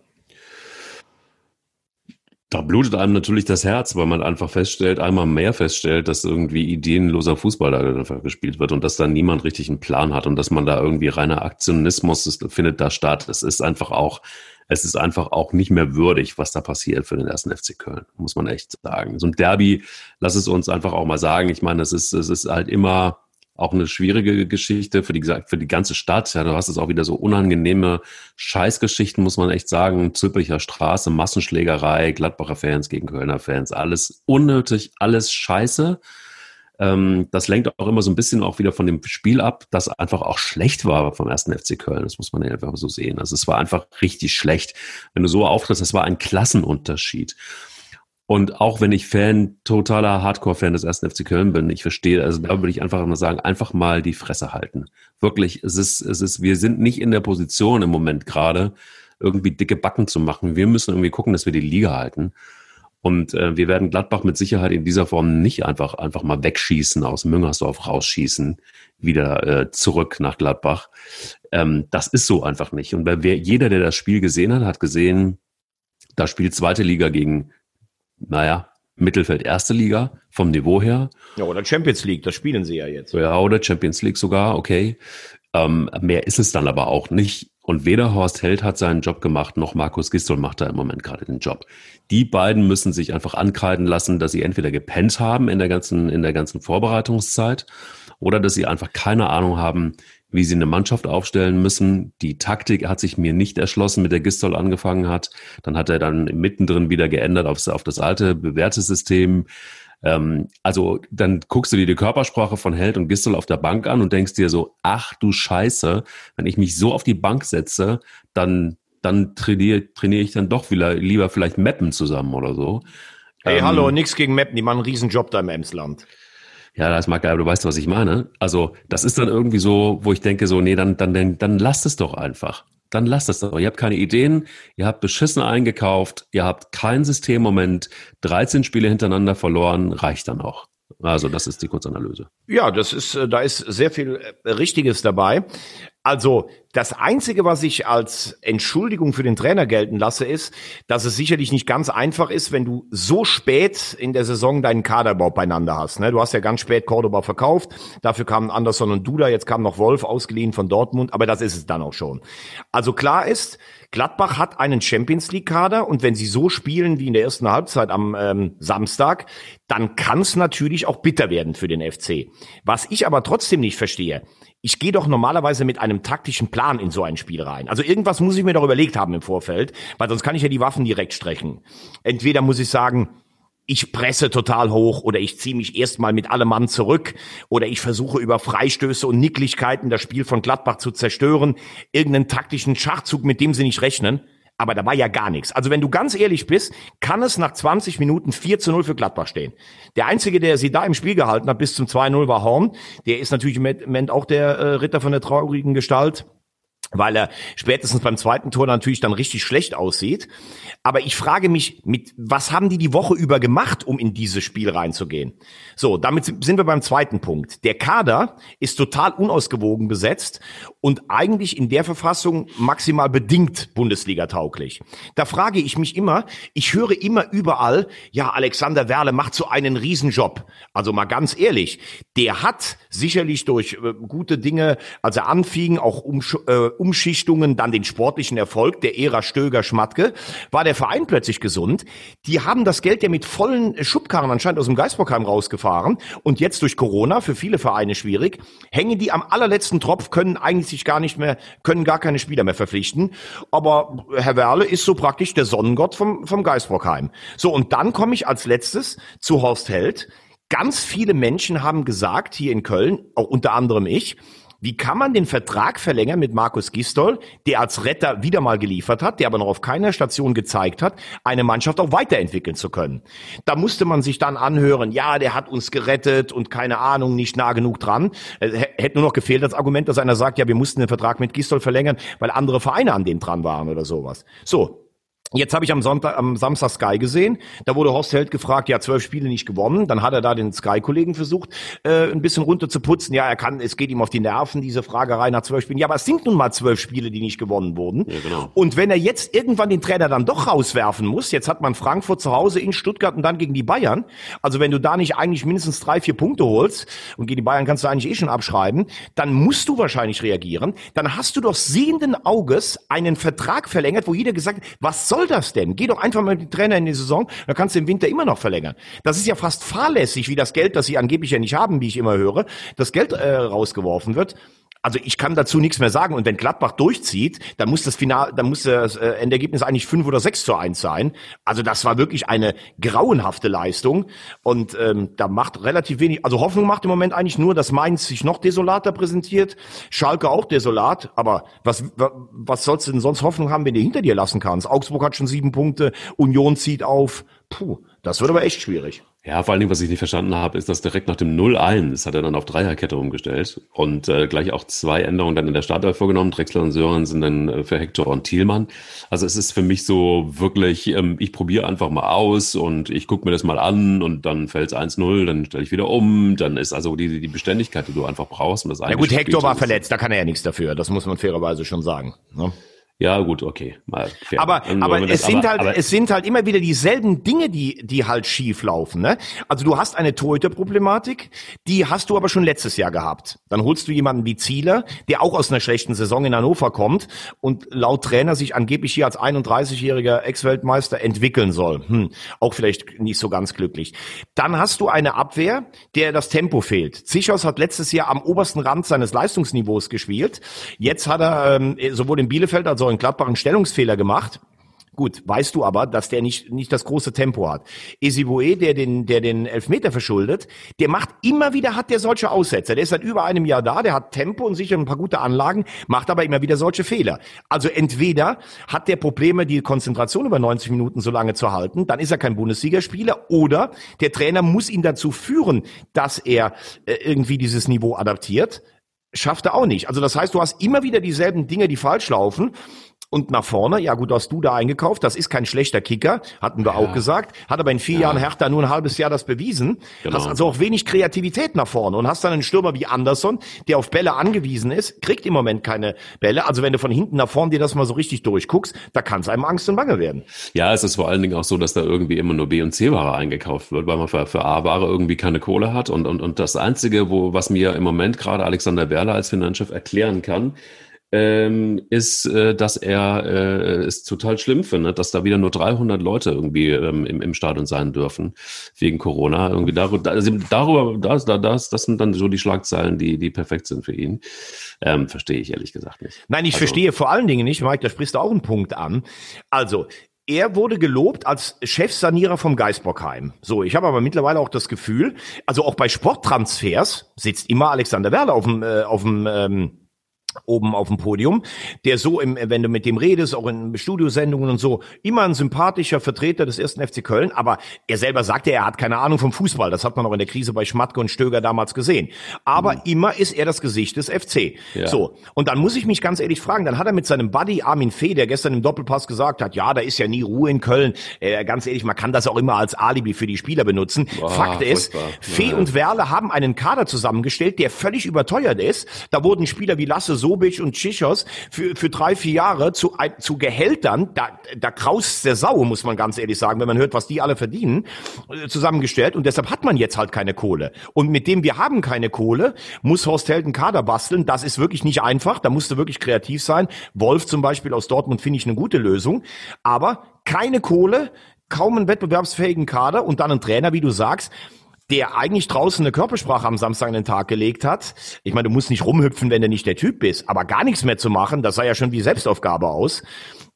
Da blutet einem natürlich das Herz, weil man einfach feststellt, einmal mehr feststellt, dass irgendwie ideenloser Fußball da gespielt wird und dass da niemand richtig einen Plan hat und dass man da irgendwie reiner Aktionismus ist, findet da statt. Es ist einfach auch es ist einfach auch nicht mehr würdig, was da passiert für den ersten FC Köln, muss man echt sagen. So ein Derby, lass es uns einfach auch mal sagen. Ich meine, es ist, es ist halt immer auch eine schwierige Geschichte für die, für die ganze Stadt. Ja, du hast es auch wieder so unangenehme Scheißgeschichten, muss man echt sagen. Zülpicher Straße, Massenschlägerei, Gladbacher Fans gegen Kölner Fans, alles unnötig, alles scheiße. Ähm, das lenkt auch immer so ein bisschen auch wieder von dem Spiel ab, das einfach auch schlecht war vom ersten FC Köln. Das muss man ja einfach so sehen. Also es war einfach richtig schlecht. Wenn du so auftrittst, das war ein Klassenunterschied. Und auch wenn ich Fan, totaler Hardcore-Fan des ersten FC Köln bin, ich verstehe, also da würde ich einfach mal sagen, einfach mal die Fresse halten. Wirklich, es ist, es ist, wir sind nicht in der Position im Moment gerade, irgendwie dicke Backen zu machen. Wir müssen irgendwie gucken, dass wir die Liga halten. Und äh, wir werden Gladbach mit Sicherheit in dieser Form nicht einfach, einfach mal wegschießen, aus Müngersdorf rausschießen, wieder äh, zurück nach Gladbach. Ähm, das ist so einfach nicht. Und wer, jeder, der das Spiel gesehen hat, hat gesehen, da spielt zweite Liga gegen, naja, Mittelfeld erste Liga vom Niveau her. Ja, oder Champions League, das spielen sie ja jetzt. Ja, oder Champions League sogar, okay. Ähm, mehr ist es dann aber auch nicht. Und weder Horst Held hat seinen Job gemacht, noch Markus Gistol macht da im Moment gerade den Job. Die beiden müssen sich einfach ankreiden lassen, dass sie entweder gepennt haben in der ganzen, in der ganzen Vorbereitungszeit oder dass sie einfach keine Ahnung haben, wie sie eine Mannschaft aufstellen müssen. Die Taktik hat sich mir nicht erschlossen, mit der Gistol angefangen hat. Dann hat er dann mittendrin wieder geändert aufs, auf das alte bewährte System. Ähm, also dann guckst du dir die Körpersprache von Held und Gistel auf der Bank an und denkst dir so, ach du Scheiße, wenn ich mich so auf die Bank setze, dann, dann trainiere trainiere ich dann doch wieder, lieber vielleicht Mappen zusammen oder so. Hey, Ähm, hallo, nix gegen Meppen, die machen einen Riesenjob da im Emsland. Ja, das mag aber du weißt, was ich meine. Also, das ist dann irgendwie so, wo ich denke, so, nee, dann, dann, dann, dann lasst es doch einfach. Dann lasst es doch. Ihr habt keine Ideen, ihr habt beschissen eingekauft, ihr habt kein Systemmoment, 13 Spiele hintereinander verloren, reicht dann auch. Also, das ist die Kurzanalyse. Ja, das ist, äh, da ist sehr viel äh, Richtiges dabei. Also das Einzige, was ich als Entschuldigung für den Trainer gelten lasse, ist, dass es sicherlich nicht ganz einfach ist, wenn du so spät in der Saison deinen Kader überhaupt beieinander hast. Ne? Du hast ja ganz spät Cordoba verkauft, dafür kamen Anderson und Duda, jetzt kam noch Wolf ausgeliehen von Dortmund, aber das ist es dann auch schon. Also klar ist, Gladbach hat einen Champions League Kader und wenn sie so spielen wie in der ersten Halbzeit am ähm, Samstag, dann kann es natürlich auch bitter werden für den FC. Was ich aber trotzdem nicht verstehe, ich gehe doch normalerweise mit einem taktischen Plan in so ein Spiel rein. Also irgendwas muss ich mir doch überlegt haben im Vorfeld, weil sonst kann ich ja die Waffen direkt strecken. Entweder muss ich sagen, ich presse total hoch oder ich ziehe mich erstmal mit allem Mann zurück oder ich versuche über Freistöße und Nicklichkeiten das Spiel von Gladbach zu zerstören, irgendeinen taktischen Schachzug, mit dem sie nicht rechnen. Aber da war ja gar nichts. Also wenn du ganz ehrlich bist, kann es nach 20 Minuten 4 zu 0 für Gladbach stehen. Der Einzige, der sie da im Spiel gehalten hat bis zum 2-0 war Horn. Der ist natürlich im Moment auch der äh, Ritter von der traurigen Gestalt weil er spätestens beim zweiten Tor natürlich dann richtig schlecht aussieht. Aber ich frage mich, mit was haben die die Woche über gemacht, um in dieses Spiel reinzugehen? So, damit sind wir beim zweiten Punkt. Der Kader ist total unausgewogen besetzt und eigentlich in der Verfassung maximal bedingt Bundesliga tauglich. Da frage ich mich immer, ich höre immer überall, ja, Alexander Werle macht so einen Riesenjob. Also mal ganz ehrlich, der hat sicherlich durch äh, gute Dinge, als er anfing, auch um, äh, Umschichtungen, dann den sportlichen Erfolg der Ära Stöger Schmatke, war der Verein plötzlich gesund. Die haben das Geld ja mit vollen Schubkarren anscheinend aus dem Geisbockheim rausgefahren und jetzt durch Corona, für viele Vereine schwierig, hängen die am allerletzten Tropf, können eigentlich sich gar nicht mehr, können gar keine Spieler mehr verpflichten. Aber Herr Werle ist so praktisch der Sonnengott vom, vom Geisbockheim. So, und dann komme ich als letztes zu Horst Held. Ganz viele Menschen haben gesagt, hier in Köln, auch unter anderem ich, wie kann man den Vertrag verlängern mit Markus Gistol, der als Retter wieder mal geliefert hat, der aber noch auf keiner Station gezeigt hat, eine Mannschaft auch weiterentwickeln zu können? Da musste man sich dann anhören, ja, der hat uns gerettet und keine Ahnung, nicht nah genug dran. Hätte nur noch gefehlt als Argument, dass einer sagt, ja, wir mussten den Vertrag mit Gistol verlängern, weil andere Vereine an dem dran waren oder sowas. So, Jetzt habe ich am Sonntag, am Samstag Sky gesehen. Da wurde Horst Held gefragt, ja, zwölf Spiele nicht gewonnen. Dann hat er da den Sky-Kollegen versucht, äh, ein bisschen runter zu putzen. Ja, er kann, es geht ihm auf die Nerven, diese Fragerei nach zwölf Spielen. Ja, aber es sind nun mal zwölf Spiele, die nicht gewonnen wurden. Ja, genau. Und wenn er jetzt irgendwann den Trainer dann doch rauswerfen muss, jetzt hat man Frankfurt zu Hause in Stuttgart und dann gegen die Bayern. Also wenn du da nicht eigentlich mindestens drei, vier Punkte holst und gegen die Bayern kannst du eigentlich eh schon abschreiben, dann musst du wahrscheinlich reagieren. Dann hast du doch sehenden Auges einen Vertrag verlängert, wo jeder gesagt hat, was soll soll das denn? Geh doch einfach mal mit dem Trainer in die Saison, dann kannst du im Winter immer noch verlängern. Das ist ja fast fahrlässig, wie das Geld, das sie angeblich ja nicht haben, wie ich immer höre, das Geld äh, rausgeworfen wird. Also ich kann dazu nichts mehr sagen. Und wenn Gladbach durchzieht, dann muss das Final, dann muss das äh, Endergebnis eigentlich fünf oder sechs zu eins sein. Also das war wirklich eine grauenhafte Leistung. Und ähm, da macht relativ wenig, also Hoffnung macht im Moment eigentlich nur, dass Mainz sich noch desolater präsentiert, Schalke auch desolat. Aber was, was sollst du denn sonst Hoffnung haben, wenn du hinter dir lassen kannst? Augsburg hat schon sieben Punkte, Union zieht auf. Puh, das wird aber echt schwierig. Ja, vor allen Dingen, was ich nicht verstanden habe, ist, dass direkt nach dem 0-1 hat er dann auf Dreierkette umgestellt und äh, gleich auch zwei Änderungen dann in der Startelf vorgenommen. Drexler und Sören sind dann äh, für Hector und Thielmann. Also es ist für mich so wirklich, ähm, ich probiere einfach mal aus und ich gucke mir das mal an und dann fällt es 1-0, dann stelle ich wieder um. Dann ist also die, die Beständigkeit, die du einfach brauchst. Um das ja gut, Hector war verletzt, da kann er ja nichts dafür. Das muss man fairerweise schon sagen. Ne? Ja, gut, okay. Mal fair. Aber, aber es sind aber, halt, aber, es sind halt immer wieder dieselben Dinge, die, die halt schief laufen, ne? Also du hast eine Torhüter-Problematik, die hast du aber schon letztes Jahr gehabt. Dann holst du jemanden wie Zieler, der auch aus einer schlechten Saison in Hannover kommt und laut Trainer sich angeblich hier als 31-jähriger Ex-Weltmeister entwickeln soll. Hm, auch vielleicht nicht so ganz glücklich. Dann hast du eine Abwehr, der das Tempo fehlt. Zichos hat letztes Jahr am obersten Rand seines Leistungsniveaus gespielt. Jetzt hat er ähm, sowohl in Bielefeld als auch in Gladbach einen Stellungsfehler gemacht. Gut, weißt du aber, dass der nicht, nicht das große Tempo hat. Esiboe, der den, der den Elfmeter verschuldet, der macht immer wieder, hat der solche Aussetzer. Der ist seit über einem Jahr da, der hat Tempo und sicher ein paar gute Anlagen, macht aber immer wieder solche Fehler. Also entweder hat der Probleme, die Konzentration über 90 Minuten so lange zu halten, dann ist er kein Bundesligaspieler, oder der Trainer muss ihn dazu führen, dass er äh, irgendwie dieses Niveau adaptiert. Schafft er auch nicht. Also das heißt, du hast immer wieder dieselben Dinge, die falsch laufen. Und nach vorne, ja gut, hast du da eingekauft, das ist kein schlechter Kicker, hatten wir ja. auch gesagt, hat aber in vier ja. Jahren Hertha nur ein halbes Jahr das bewiesen, genau. hast also auch wenig Kreativität nach vorne und hast dann einen Stürmer wie Anderson, der auf Bälle angewiesen ist, kriegt im Moment keine Bälle, also wenn du von hinten nach vorne dir das mal so richtig durchguckst, da kann es einem Angst und Bange werden. Ja, es ist vor allen Dingen auch so, dass da irgendwie immer nur B- und C-Ware eingekauft wird, weil man für, für A-Ware irgendwie keine Kohle hat und, und, und das Einzige, wo, was mir im Moment gerade Alexander Werler als Finanzchef erklären kann, ähm, ist, äh, dass er äh, es total schlimm findet, dass da wieder nur 300 Leute irgendwie ähm, im, im Stadion sein dürfen wegen Corona. Irgendwie darüber, also darüber, das, das, das sind dann so die Schlagzeilen, die, die perfekt sind für ihn. Ähm, verstehe ich ehrlich gesagt nicht. Nein, ich also, verstehe vor allen Dingen nicht, Mike, da sprichst du auch einen Punkt an. Also er wurde gelobt als Chefsanierer vom Geisbockheim. So, ich habe aber mittlerweile auch das Gefühl, also auch bei Sporttransfers sitzt immer Alexander Werle auf dem, äh, auf dem ähm, oben auf dem Podium, der so im, wenn du mit dem redest, auch in Studiosendungen und so, immer ein sympathischer Vertreter des ersten FC Köln, aber er selber sagte, er hat keine Ahnung vom Fußball. Das hat man auch in der Krise bei Schmatke und Stöger damals gesehen. Aber mhm. immer ist er das Gesicht des FC. Ja. So. Und dann muss ich mich ganz ehrlich fragen, dann hat er mit seinem Buddy Armin Fee, der gestern im Doppelpass gesagt hat, ja, da ist ja nie Ruhe in Köln. Äh, ganz ehrlich, man kann das auch immer als Alibi für die Spieler benutzen. Boah, Fakt ist, Fee ja. und Werle haben einen Kader zusammengestellt, der völlig überteuert ist. Da wurden Spieler wie Lasse Sobic und Chichos für, für drei, vier Jahre zu, zu Gehältern, da, da kraust der Sau, muss man ganz ehrlich sagen, wenn man hört, was die alle verdienen, äh, zusammengestellt. Und deshalb hat man jetzt halt keine Kohle. Und mit dem wir haben keine Kohle, muss Horst Held einen Kader basteln. Das ist wirklich nicht einfach. Da musst du wirklich kreativ sein. Wolf zum Beispiel aus Dortmund finde ich eine gute Lösung. Aber keine Kohle, kaum einen wettbewerbsfähigen Kader und dann ein Trainer, wie du sagst, der eigentlich draußen eine Körpersprache am Samstag in den Tag gelegt hat. Ich meine, du musst nicht rumhüpfen, wenn du nicht der Typ bist, aber gar nichts mehr zu machen, das sah ja schon wie Selbstaufgabe aus.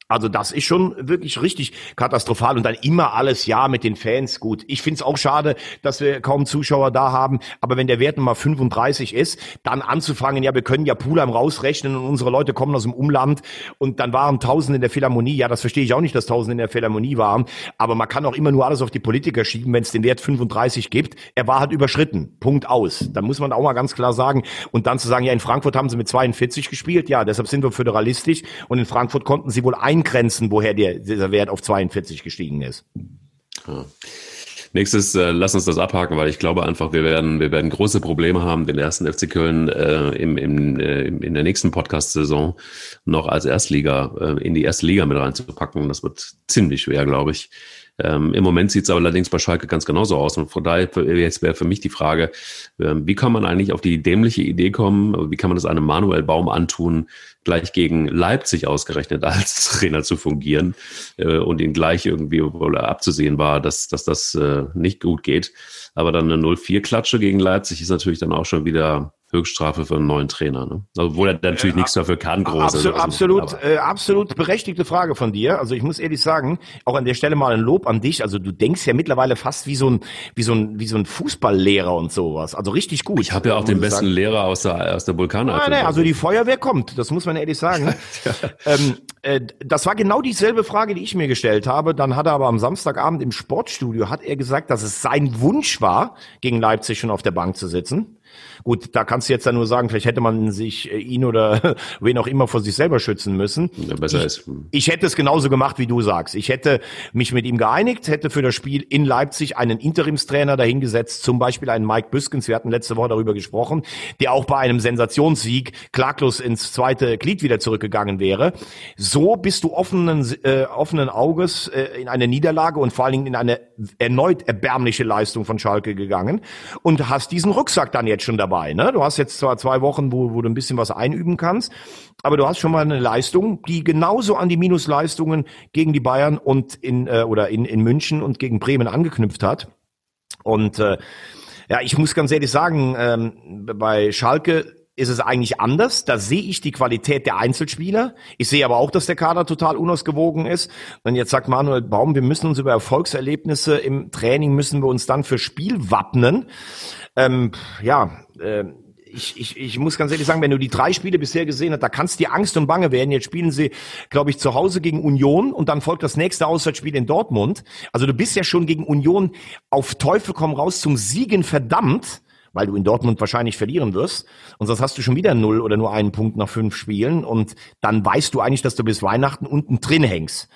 Also das ist schon wirklich richtig katastrophal und dann immer alles ja mit den Fans gut. Ich find's auch schade, dass wir kaum Zuschauer da haben, aber wenn der Wert Nummer 35 ist, dann anzufangen, ja, wir können ja Pulheim rausrechnen und unsere Leute kommen aus dem Umland und dann waren tausend in der Philharmonie. Ja, das verstehe ich auch nicht, dass tausend in der Philharmonie waren, aber man kann auch immer nur alles auf die Politiker schieben, wenn es den Wert 35 gibt. Er war halt überschritten. Punkt aus. Da muss man auch mal ganz klar sagen und dann zu sagen, ja, in Frankfurt haben sie mit 42 gespielt. Ja, deshalb sind wir föderalistisch und in Frankfurt konnten sie wohl ein eingrenzen, woher der, dieser Wert auf 42 gestiegen ist. Ja. Nächstes, äh, lass uns das abhaken, weil ich glaube einfach, wir werden, wir werden große Probleme haben, den ersten FC Köln äh, im, im, äh, in der nächsten Podcast-Saison noch als Erstliga äh, in die erste Liga mit reinzupacken. Das wird ziemlich schwer, glaube ich. Ähm, Im Moment sieht es allerdings bei Schalke ganz genauso aus. Und von daher jetzt wäre für mich die Frage, ähm, wie kann man eigentlich auf die dämliche Idee kommen, wie kann man das einem Manuel Baum antun, gleich gegen Leipzig ausgerechnet als Trainer zu fungieren äh, und ihn gleich irgendwie obwohl er abzusehen war, dass, dass das äh, nicht gut geht. Aber dann eine 0-4-Klatsche gegen Leipzig ist natürlich dann auch schon wieder Höchststrafe für einen neuen Trainer. Ne? Obwohl er natürlich äh, nichts dafür kann, groß. Absolut, also, absolut, äh, absolut berechtigte Frage von dir. Also ich muss ehrlich sagen, auch an der Stelle mal ein Lob an dich. Also du denkst ja mittlerweile fast wie so ein, wie so ein, wie so ein Fußballlehrer und sowas. Also richtig gut. Ich habe ja auch den besten sagen. Lehrer aus der aus der Vulkaneifel. Ah, nee, also die Feuerwehr kommt. Das muss man ehrlich sagen. ja. ähm, äh, das war genau dieselbe Frage, die ich mir gestellt habe. Dann hat er aber am Samstagabend im Sportstudio hat er gesagt, dass es sein Wunsch war, gegen Leipzig schon auf der Bank zu sitzen. Gut, da kannst du jetzt dann nur sagen, vielleicht hätte man sich äh, ihn oder wen auch immer vor sich selber schützen müssen. Ja, besser ich, ist. Ich hätte es genauso gemacht, wie du sagst. Ich hätte mich mit ihm geeinigt, hätte für das Spiel in Leipzig einen Interimstrainer dahingesetzt, zum Beispiel einen Mike Büskens, wir hatten letzte Woche darüber gesprochen, der auch bei einem Sensationssieg klaglos ins zweite Glied wieder zurückgegangen wäre. So bist du offenen, äh, offenen Auges äh, in eine Niederlage und vor allen Dingen in eine erneut erbärmliche Leistung von Schalke gegangen und hast diesen Rucksack dann jetzt schon dabei. Ne? Du hast jetzt zwar zwei Wochen, wo, wo du ein bisschen was einüben kannst, aber du hast schon mal eine Leistung, die genauso an die Minusleistungen gegen die Bayern und in äh, oder in, in München und gegen Bremen angeknüpft hat. Und äh, ja, ich muss ganz ehrlich sagen, ähm, bei Schalke ist es eigentlich anders. Da sehe ich die Qualität der Einzelspieler. Ich sehe aber auch, dass der Kader total unausgewogen ist. Und jetzt sagt Manuel Baum, wir müssen uns über Erfolgserlebnisse im Training müssen wir uns dann für Spiel wappnen. Ähm, ja, äh, ich, ich, ich muss ganz ehrlich sagen, wenn du die drei Spiele bisher gesehen hast, da kannst dir Angst und Bange werden. Jetzt spielen sie, glaube ich, zu Hause gegen Union und dann folgt das nächste Auswärtsspiel in Dortmund. Also du bist ja schon gegen Union auf Teufel komm raus zum Siegen verdammt weil du in Dortmund wahrscheinlich verlieren wirst. Und sonst hast du schon wieder null oder nur einen Punkt nach fünf Spielen. Und dann weißt du eigentlich, dass du bis Weihnachten unten drin hängst.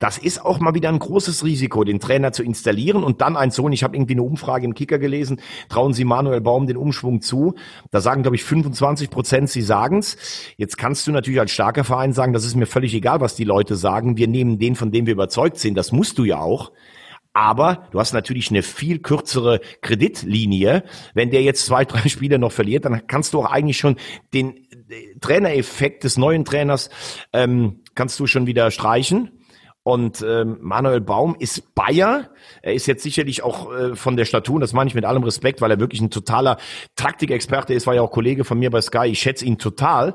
Das ist auch mal wieder ein großes Risiko, den Trainer zu installieren und dann ein Sohn. Ich habe irgendwie eine Umfrage im Kicker gelesen. Trauen Sie Manuel Baum den Umschwung zu? Da sagen, glaube ich, 25 Prozent, sie sagen's. Jetzt kannst du natürlich als starker Verein sagen, das ist mir völlig egal, was die Leute sagen. Wir nehmen den, von dem wir überzeugt sind. Das musst du ja auch. Aber du hast natürlich eine viel kürzere Kreditlinie. Wenn der jetzt zwei, drei Spiele noch verliert, dann kannst du auch eigentlich schon den äh, Trainereffekt des neuen Trainers ähm, kannst du schon wieder streichen. Und ähm, Manuel Baum ist Bayer. Er ist jetzt sicherlich auch äh, von der Statur, das meine ich mit allem Respekt, weil er wirklich ein totaler Taktikexperte ist, war ja auch Kollege von mir bei Sky. Ich schätze ihn total.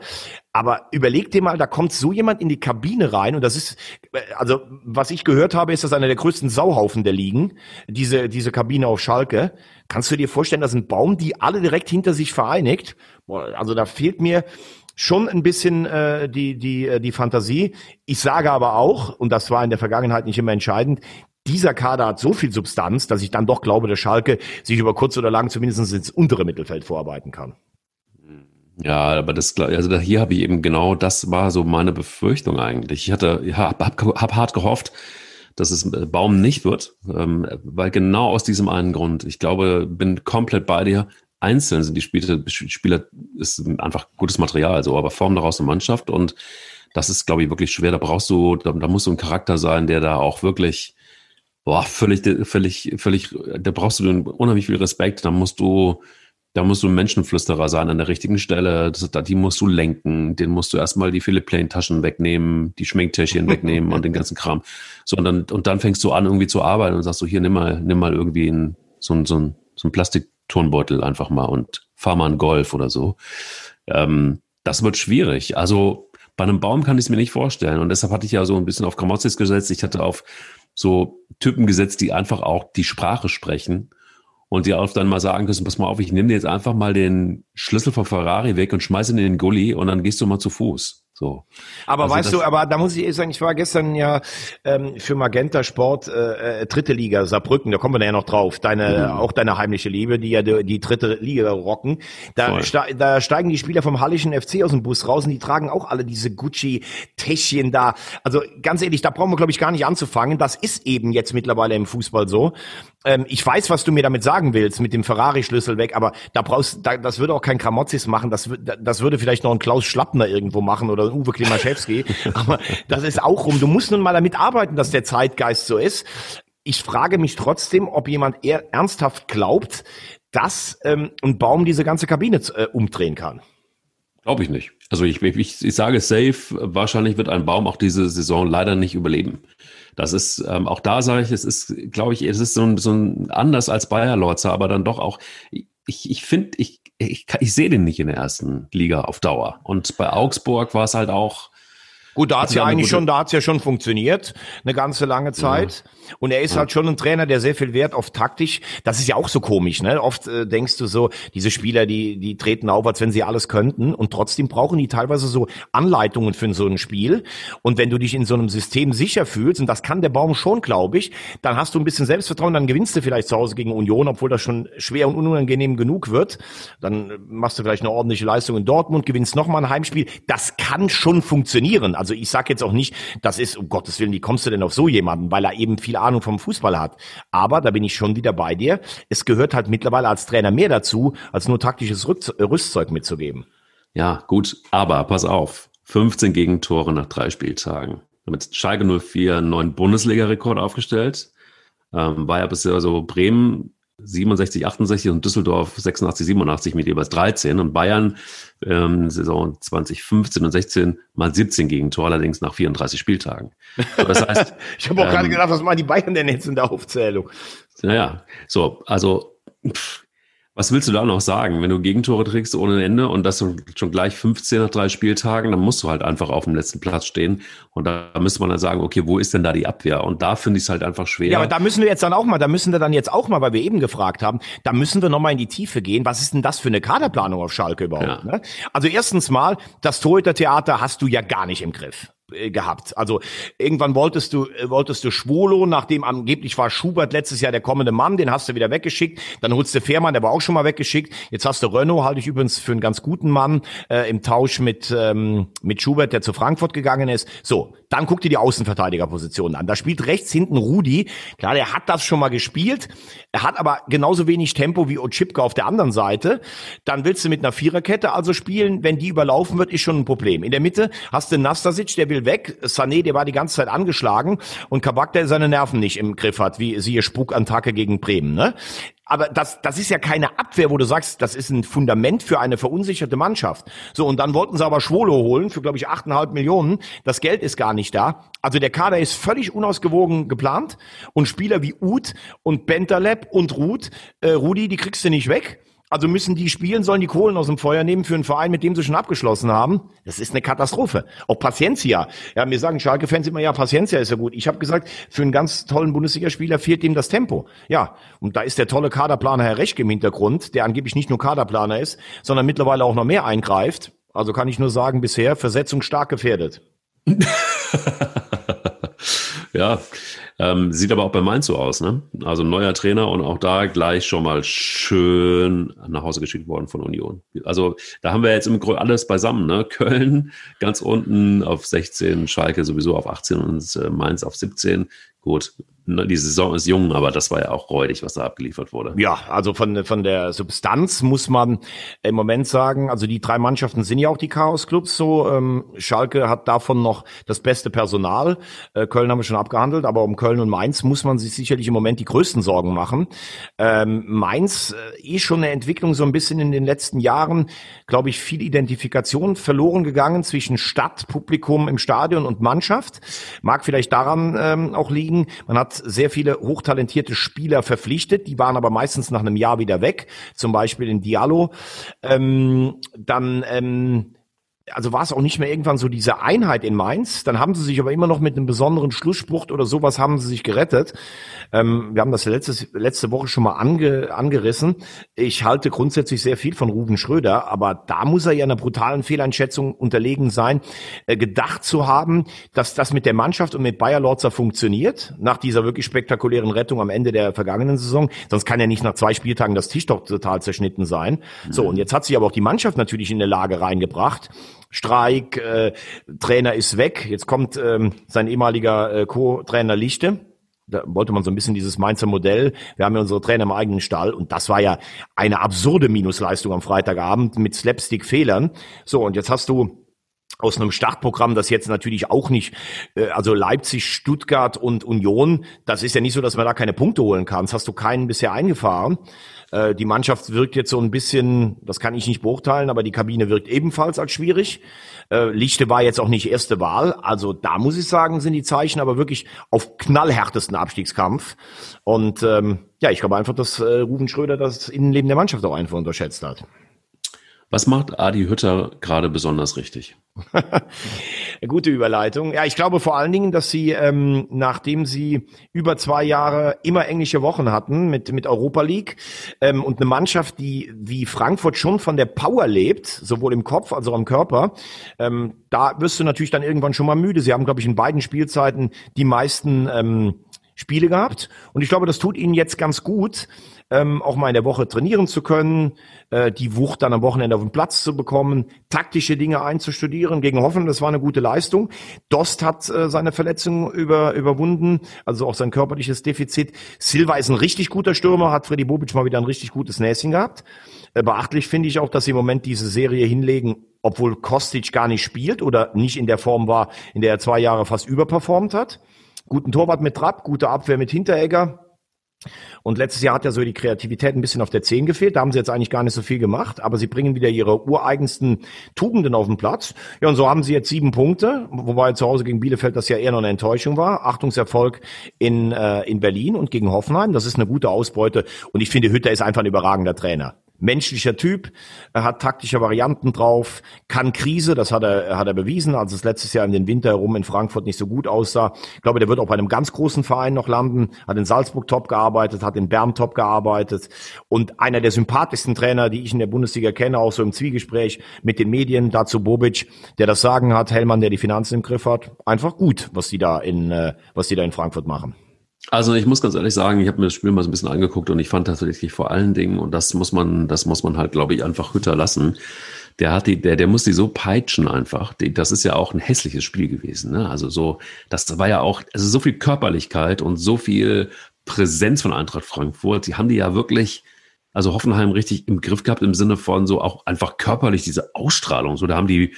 Aber überleg dir mal, da kommt so jemand in die Kabine rein und das ist, äh, also was ich gehört habe, ist das einer der größten Sauhaufen der Ligen, diese, diese Kabine auf Schalke. Kannst du dir vorstellen, dass ein Baum die alle direkt hinter sich vereinigt? Also da fehlt mir schon ein bisschen äh, die, die, äh, die Fantasie. Ich sage aber auch, und das war in der Vergangenheit nicht immer entscheidend, dieser Kader hat so viel Substanz, dass ich dann doch glaube, dass Schalke sich über kurz oder lang zumindest ins untere Mittelfeld vorarbeiten kann. Ja, aber das, also hier habe ich eben genau, das war so meine Befürchtung eigentlich. Ich hatte, habe hab, hab hart gehofft, dass es äh, Baum nicht wird, ähm, weil genau aus diesem einen Grund. Ich glaube, bin komplett bei dir einzeln sind die Spieler, Spieler ist einfach gutes Material, so, aber formen daraus eine Mannschaft und das ist, glaube ich, wirklich schwer. Da brauchst du, da, da muss so ein Charakter sein, der da auch wirklich, boah, völlig, völlig, völlig, da brauchst du unheimlich viel Respekt. Da musst du, da musst du ein Menschenflüsterer sein an der richtigen Stelle. Das, die musst du lenken. Den musst du erstmal die Philipp Plain Taschen wegnehmen, die Schminktäschchen wegnehmen und den ganzen Kram. So, und dann, und dann fängst du an, irgendwie zu arbeiten und sagst so, hier, nimm mal, nimm mal irgendwie ein, so ein, so ein, so ein Plastik, Turnbeutel einfach mal und fahr mal einen Golf oder so. Ähm, das wird schwierig. Also bei einem Baum kann ich es mir nicht vorstellen. Und deshalb hatte ich ja so ein bisschen auf Gramozis gesetzt. Ich hatte auf so Typen gesetzt, die einfach auch die Sprache sprechen und die auch dann mal sagen können, pass mal auf, ich nehme dir jetzt einfach mal den Schlüssel von Ferrari weg und schmeiße ihn in den Gully und dann gehst du mal zu Fuß. So. Aber also weißt du, aber da muss ich ehrlich sagen, ich war gestern ja ähm, für Magenta Sport äh, äh, dritte Liga Saarbrücken, da kommen wir ja noch drauf. Deine mhm. auch deine heimliche Liebe, die ja die, die dritte Liga rocken. Da, ste da steigen die Spieler vom Hallischen FC aus dem Bus raus und die tragen auch alle diese Gucci Täschchen da. Also ganz ehrlich, da brauchen wir glaube ich gar nicht anzufangen. Das ist eben jetzt mittlerweile im Fußball so. Ähm, ich weiß, was du mir damit sagen willst mit dem Ferrari Schlüssel weg, aber da brauchst da, das würde auch kein Kramotzis machen, das das würde vielleicht noch ein Klaus Schlappner irgendwo machen oder Uwe Klimaschewski. Aber das ist auch rum. Du musst nun mal damit arbeiten, dass der Zeitgeist so ist. Ich frage mich trotzdem, ob jemand eher ernsthaft glaubt, dass ähm, ein Baum diese ganze Kabine äh, umdrehen kann. Glaube ich nicht. Also ich, ich, ich sage safe, wahrscheinlich wird ein Baum auch diese Saison leider nicht überleben. Das ist, ähm, auch da sage ich, es ist, glaube ich, es ist so ein, so ein anders als Bayer Lorzer, aber dann doch auch, ich, ich finde, ich, ich, ich sehe den nicht in der ersten Liga auf Dauer. Und bei Augsburg war es halt auch, Gut, da hat's ja eigentlich schon, da hat's ja schon funktioniert, eine ganze lange Zeit. Ja. Und er ist ja. halt schon ein Trainer, der sehr viel Wert auf taktisch. Das ist ja auch so komisch, ne? Oft äh, denkst du so, diese Spieler, die die treten auf, als wenn sie alles könnten, und trotzdem brauchen die teilweise so Anleitungen für so ein Spiel. Und wenn du dich in so einem System sicher fühlst, und das kann der Baum schon, glaube ich, dann hast du ein bisschen Selbstvertrauen, dann gewinnst du vielleicht zu Hause gegen Union, obwohl das schon schwer und unangenehm genug wird. Dann machst du vielleicht eine ordentliche Leistung in Dortmund, gewinnst nochmal ein Heimspiel. Das kann schon funktionieren. Also ich sage jetzt auch nicht, das ist, um Gottes Willen, wie kommst du denn auf so jemanden, weil er eben viel Ahnung vom Fußball hat. Aber da bin ich schon wieder bei dir. Es gehört halt mittlerweile als Trainer mehr dazu, als nur taktisches Rüstzeug mitzugeben. Ja, gut, aber pass auf. 15 Gegentore nach drei Spieltagen. Damit Schalke 04 einen neuen Bundesliga-Rekord aufgestellt. Ähm, war ja bisher so Bremen 67, 68 und Düsseldorf 86, 87 mit jeweils 13 und Bayern ähm, Saison 2015 und 16 mal 17 gegen Tor, allerdings nach 34 Spieltagen. So, das heißt, ich habe auch ähm, gerade gedacht, was machen die Bayern denn jetzt in der Aufzählung? Naja, so, also pff, Was willst du da noch sagen? Wenn du Gegentore trägst ohne Ende und das schon gleich 15 nach drei Spieltagen, dann musst du halt einfach auf dem letzten Platz stehen. Und da müsste man dann sagen, okay, wo ist denn da die Abwehr? Und da finde ich es halt einfach schwer. Ja, aber da müssen wir jetzt dann auch mal, da müssen wir dann jetzt auch mal, weil wir eben gefragt haben, da müssen wir nochmal in die Tiefe gehen. Was ist denn das für eine Kaderplanung auf Schalke überhaupt? Ja. Ne? Also erstens mal, das Torhüter-Theater hast du ja gar nicht im Griff. Äh, gehabt. Also irgendwann wolltest du äh, wolltest du Schwolo, nachdem angeblich war Schubert letztes Jahr der kommende Mann, den hast du wieder weggeschickt. Dann holst du Fährmann, der war auch schon mal weggeschickt. Jetzt hast du Renault, halte ich übrigens für einen ganz guten Mann äh, im Tausch mit ähm, mit Schubert, der zu Frankfurt gegangen ist. So, dann guck dir die Außenverteidigerpositionen an. Da spielt rechts hinten Rudi. Klar, der hat das schon mal gespielt. Er hat aber genauso wenig Tempo wie Otschipka auf der anderen Seite. Dann willst du mit einer Viererkette also spielen. Wenn die überlaufen wird, ist schon ein Problem. In der Mitte hast du Nastasic, der will will weg. Sané, der war die ganze Zeit angeschlagen und Kabak, der seine Nerven nicht im Griff hat, wie siehe Spukattacke gegen Bremen. Ne? Aber das, das ist ja keine Abwehr, wo du sagst, das ist ein Fundament für eine verunsicherte Mannschaft. So, und dann wollten sie aber Schwolo holen für, glaube ich, 8,5 Millionen. Das Geld ist gar nicht da. Also der Kader ist völlig unausgewogen geplant. Und Spieler wie Uth und Bentaleb und Ruth, äh, Rudi, die kriegst du nicht weg. Also müssen die spielen, sollen die Kohlen aus dem Feuer nehmen für einen Verein, mit dem sie schon abgeschlossen haben. Das ist eine Katastrophe. Auch Paciencia. Ja, mir sagen Schalke-Fans immer, ja, Paciencia ist ja gut. Ich habe gesagt, für einen ganz tollen Bundesligaspieler fehlt ihm das Tempo. Ja, und da ist der tolle Kaderplaner Herr Rechke im Hintergrund, der angeblich nicht nur Kaderplaner ist, sondern mittlerweile auch noch mehr eingreift. Also kann ich nur sagen, bisher Versetzung stark gefährdet. ja, ähm, sieht aber auch bei Mainz so aus, ne? Also neuer Trainer und auch da gleich schon mal schön nach Hause geschickt worden von Union. Also da haben wir jetzt im Grunde alles beisammen, ne? Köln ganz unten auf 16, Schalke sowieso auf 18 und äh, Mainz auf 17. Gut, die Saison ist jung, aber das war ja auch räudig, was da abgeliefert wurde. Ja, also von, von der Substanz muss man im Moment sagen, also die drei Mannschaften sind ja auch die Chaos-Clubs so. Ähm, Schalke hat davon noch das beste Personal. Äh, Köln haben wir schon abgehandelt, aber um Köln und Mainz muss man sich sicherlich im Moment die größten Sorgen machen. Ähm, Mainz äh, eh schon eine Entwicklung so ein bisschen in den letzten Jahren, glaube ich, viel Identifikation verloren gegangen zwischen Stadt, Publikum im Stadion und Mannschaft. Mag vielleicht daran ähm, auch liegen. Man hat sehr viele hochtalentierte Spieler verpflichtet, die waren aber meistens nach einem Jahr wieder weg, zum Beispiel in Diallo. Ähm, dann ähm, also war es auch nicht mehr irgendwann so diese Einheit in Mainz. Dann haben sie sich aber immer noch mit einem besonderen Schlussspruch oder sowas haben sie sich gerettet. Ähm, wir haben das letzte, letzte Woche schon mal ange, angerissen. Ich halte grundsätzlich sehr viel von Ruben Schröder, aber da muss er ja einer brutalen Fehleinschätzung unterlegen sein, äh, gedacht zu haben, dass das mit der Mannschaft und mit Bayer Lorzer funktioniert, nach dieser wirklich spektakulären Rettung am Ende der vergangenen Saison. Sonst kann ja nicht nach zwei Spieltagen das Tisch doch total zerschnitten sein. Mhm. So, und jetzt hat sich aber auch die Mannschaft natürlich in eine Lage reingebracht, Streik, äh, Trainer ist weg. Jetzt kommt ähm, sein ehemaliger äh, Co-Trainer Lichte. Da wollte man so ein bisschen dieses Mainzer Modell. Wir haben ja unsere Trainer im eigenen Stall und das war ja eine absurde Minusleistung am Freitagabend mit Slapstick-Fehlern. So, und jetzt hast du aus einem Startprogramm, das jetzt natürlich auch nicht, äh, also Leipzig, Stuttgart und Union, das ist ja nicht so, dass man da keine Punkte holen kann. Das hast du keinen bisher eingefahren. Äh, die Mannschaft wirkt jetzt so ein bisschen, das kann ich nicht beurteilen, aber die Kabine wirkt ebenfalls als schwierig. Äh, Lichte war jetzt auch nicht erste Wahl. Also da muss ich sagen, sind die Zeichen aber wirklich auf knallhärtesten Abstiegskampf. Und ähm, ja, ich glaube einfach, dass Ruben Schröder das Innenleben der Mannschaft auch einfach unterschätzt hat. Was macht Adi Hütter gerade besonders richtig? Gute Überleitung. Ja, ich glaube vor allen Dingen, dass sie, ähm, nachdem sie über zwei Jahre immer englische Wochen hatten mit, mit Europa League ähm, und eine Mannschaft, die wie Frankfurt schon von der Power lebt, sowohl im Kopf als auch im Körper, ähm, da wirst du natürlich dann irgendwann schon mal müde. Sie haben, glaube ich, in beiden Spielzeiten die meisten ähm, Spiele gehabt. Und ich glaube, das tut ihnen jetzt ganz gut, ähm, auch mal in der Woche trainieren zu können, äh, die Wucht dann am Wochenende auf den Platz zu bekommen, taktische Dinge einzustudieren. Gegen Hoffen, das war eine gute Leistung. Dost hat äh, seine Verletzung über, überwunden, also auch sein körperliches Defizit. Silva ist ein richtig guter Stürmer, hat Freddy Bobic mal wieder ein richtig gutes Näschen gehabt. Äh, beachtlich finde ich auch, dass sie im Moment diese Serie hinlegen, obwohl Kostic gar nicht spielt oder nicht in der Form war, in der er zwei Jahre fast überperformt hat. Guten Torwart mit Trapp, gute Abwehr mit Hinteregger. Und letztes Jahr hat ja so die Kreativität ein bisschen auf der 10 gefehlt. Da haben sie jetzt eigentlich gar nicht so viel gemacht, aber sie bringen wieder ihre ureigensten Tugenden auf den Platz. Ja, und so haben sie jetzt sieben Punkte, wobei zu Hause gegen Bielefeld das ja eher noch eine Enttäuschung war. Achtungserfolg in, äh, in Berlin und gegen Hoffenheim. Das ist eine gute Ausbeute. Und ich finde, Hütter ist einfach ein überragender Trainer. Menschlicher Typ, er hat taktische Varianten drauf, kann Krise, das hat er, hat er bewiesen, als es letztes Jahr in den Winter herum in Frankfurt nicht so gut aussah. Ich glaube, der wird auch bei einem ganz großen Verein noch landen, hat in Salzburg top gearbeitet, hat in Bern top gearbeitet und einer der sympathischsten Trainer, die ich in der Bundesliga kenne, auch so im Zwiegespräch mit den Medien, dazu Bobic, der das Sagen hat, Hellmann, der die Finanzen im Griff hat. Einfach gut, was die da in, äh, was die da in Frankfurt machen. Also ich muss ganz ehrlich sagen, ich habe mir das Spiel mal so ein bisschen angeguckt und ich fand tatsächlich vor allen Dingen, und das muss man, das muss man halt, glaube ich, einfach Hütter lassen. Der hat die, der, der muss die so peitschen einfach. Die, das ist ja auch ein hässliches Spiel gewesen. Ne? Also so, das war ja auch, also so viel Körperlichkeit und so viel Präsenz von Eintracht Frankfurt. Die haben die ja wirklich, also Hoffenheim richtig im Griff gehabt im Sinne von so auch einfach körperlich diese Ausstrahlung. So, da haben die,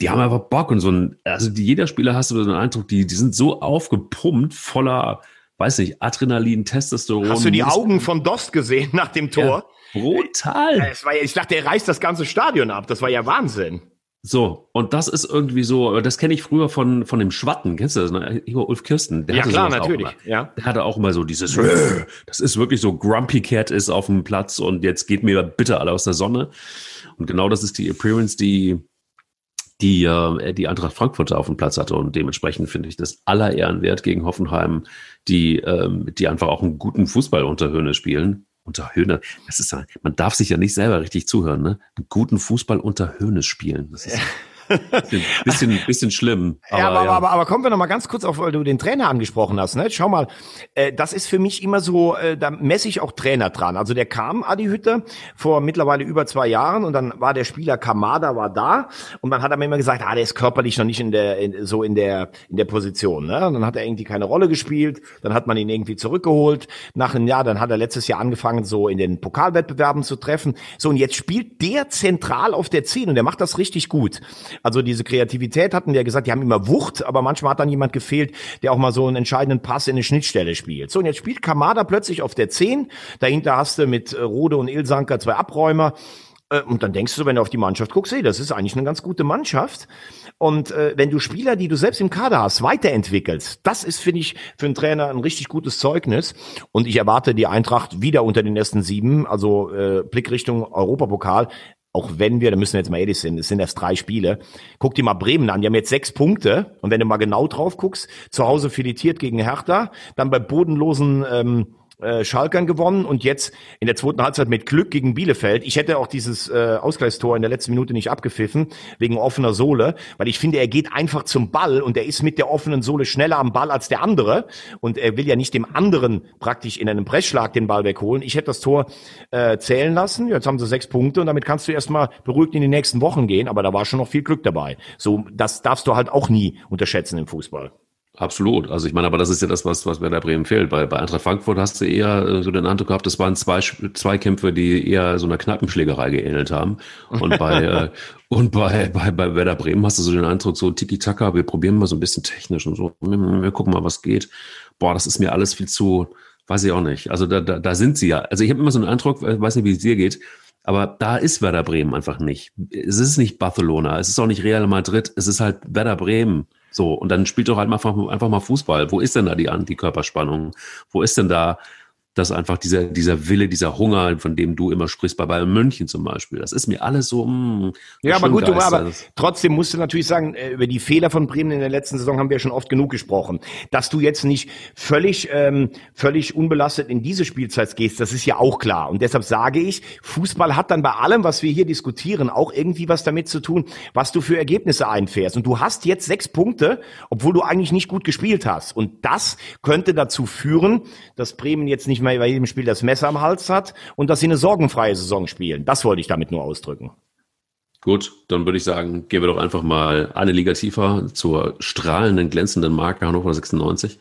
die haben einfach Bock und so ein, also die, jeder Spieler hast du so einen Eindruck, die, die sind so aufgepumpt, voller weiß nicht, Adrenalin, Testosteron. Hast du die Augen von Dost gesehen nach dem Tor? Ja, brutal. Es war ja, ich dachte, er reißt das ganze Stadion ab. Das war ja Wahnsinn. So, und das ist irgendwie so, das kenne ich früher von, von dem Schwatten, kennst du das? Ne? Igor Ulf Kirsten. Der ja, klar, natürlich. Ja. Der hatte auch immer so dieses, das ist wirklich so Grumpy Cat ist auf dem Platz und jetzt geht mir bitte alle aus der Sonne. Und genau das ist die Appearance, die, die äh, die Eintracht Frankfurt auf dem Platz hatte. Und dementsprechend finde ich das aller Ehren wert gegen Hoffenheim, die, ähm, die einfach auch einen guten Fußball unter Höhne spielen. Unter Höhne, das ist man darf sich ja nicht selber richtig zuhören, ne? Einen guten Fußball unter Höhne spielen. Das ist, bisschen, bisschen, bisschen schlimm. Aber, ja, aber, ja. aber, aber kommen wir noch mal ganz kurz auf, weil du den Trainer angesprochen hast. Ne? Schau mal, äh, das ist für mich immer so, äh, da messe ich auch Trainer dran. Also der kam, Adi Hütter, vor mittlerweile über zwei Jahren und dann war der Spieler Kamada war da und dann hat er mir immer gesagt, ah, der ist körperlich noch nicht in der, in, so in der, in der Position. Ne? Und dann hat er irgendwie keine Rolle gespielt, dann hat man ihn irgendwie zurückgeholt. Nach einem Jahr, dann hat er letztes Jahr angefangen, so in den Pokalwettbewerben zu treffen. So, und jetzt spielt der zentral auf der 10 und der macht das richtig gut. Also diese Kreativität hatten wir gesagt, die haben immer Wucht, aber manchmal hat dann jemand gefehlt, der auch mal so einen entscheidenden Pass in eine Schnittstelle spielt. So, und jetzt spielt Kamada plötzlich auf der 10. Dahinter hast du mit äh, Rode und Ilsanker zwei Abräumer. Äh, und dann denkst du, wenn du auf die Mannschaft guckst, hey, das ist eigentlich eine ganz gute Mannschaft. Und äh, wenn du Spieler, die du selbst im Kader hast, weiterentwickelst, das ist, finde ich, für einen Trainer ein richtig gutes Zeugnis. Und ich erwarte die Eintracht wieder unter den ersten sieben, also äh, Blick Richtung Europapokal auch wenn wir, da müssen wir jetzt mal ehrlich sein, es sind erst drei Spiele. Guck dir mal Bremen an, die haben jetzt sechs Punkte. Und wenn du mal genau drauf guckst, zu Hause filetiert gegen Hertha, dann bei bodenlosen ähm, äh, Schalkern gewonnen und jetzt in der zweiten Halbzeit mit Glück gegen Bielefeld. Ich hätte auch dieses äh, Ausgleichstor in der letzten Minute nicht abgepfiffen, wegen offener Sohle, weil ich finde, er geht einfach zum Ball und er ist mit der offenen Sohle schneller am Ball als der andere und er will ja nicht dem anderen praktisch in einem Pressschlag den Ball wegholen. Ich hätte das Tor äh, zählen lassen, jetzt haben sie sechs Punkte und damit kannst du erstmal beruhigt in die nächsten Wochen gehen, aber da war schon noch viel Glück dabei. So, das darfst du halt auch nie unterschätzen im Fußball. Absolut. Also ich meine, aber das ist ja das, was, was Werder Bremen fehlt. Bei, bei Eintracht Frankfurt hast du eher äh, so den Eindruck gehabt, das waren zwei, zwei Kämpfe, die eher so einer Kneipenschlägerei geähnelt haben. Und bei, äh, und bei, bei, bei Werder Bremen hast du so den Eindruck, so Tiki-Taka, wir probieren mal so ein bisschen technisch und so. Wir, wir gucken mal, was geht. Boah, das ist mir alles viel zu, weiß ich auch nicht. Also da, da, da sind sie ja. Also ich habe immer so einen Eindruck, weiß nicht, wie es dir geht, aber da ist Werder Bremen einfach nicht. Es ist nicht Barcelona, es ist auch nicht Real Madrid, es ist halt Werder Bremen. So, und dann spielt doch halt einfach, einfach mal Fußball. Wo ist denn da die Antikörperspannung? Wo ist denn da dass einfach dieser, dieser Wille, dieser Hunger, von dem du immer sprichst, bei Bayern München zum Beispiel, das ist mir alles so. Mh, hm, ja, aber gut, du, aber trotzdem musst du natürlich sagen, äh, über die Fehler von Bremen in der letzten Saison haben wir schon oft genug gesprochen. Dass du jetzt nicht völlig, ähm, völlig unbelastet in diese Spielzeit gehst, das ist ja auch klar. Und deshalb sage ich, Fußball hat dann bei allem, was wir hier diskutieren, auch irgendwie was damit zu tun, was du für Ergebnisse einfährst. Und du hast jetzt sechs Punkte, obwohl du eigentlich nicht gut gespielt hast. Und das könnte dazu führen, dass Bremen jetzt nicht nicht mehr bei jedem Spiel das Messer am Hals hat und dass sie eine sorgenfreie Saison spielen. Das wollte ich damit nur ausdrücken. Gut, dann würde ich sagen, gehen wir doch einfach mal eine Liga tiefer zur strahlenden, glänzenden Marke Hannover 96.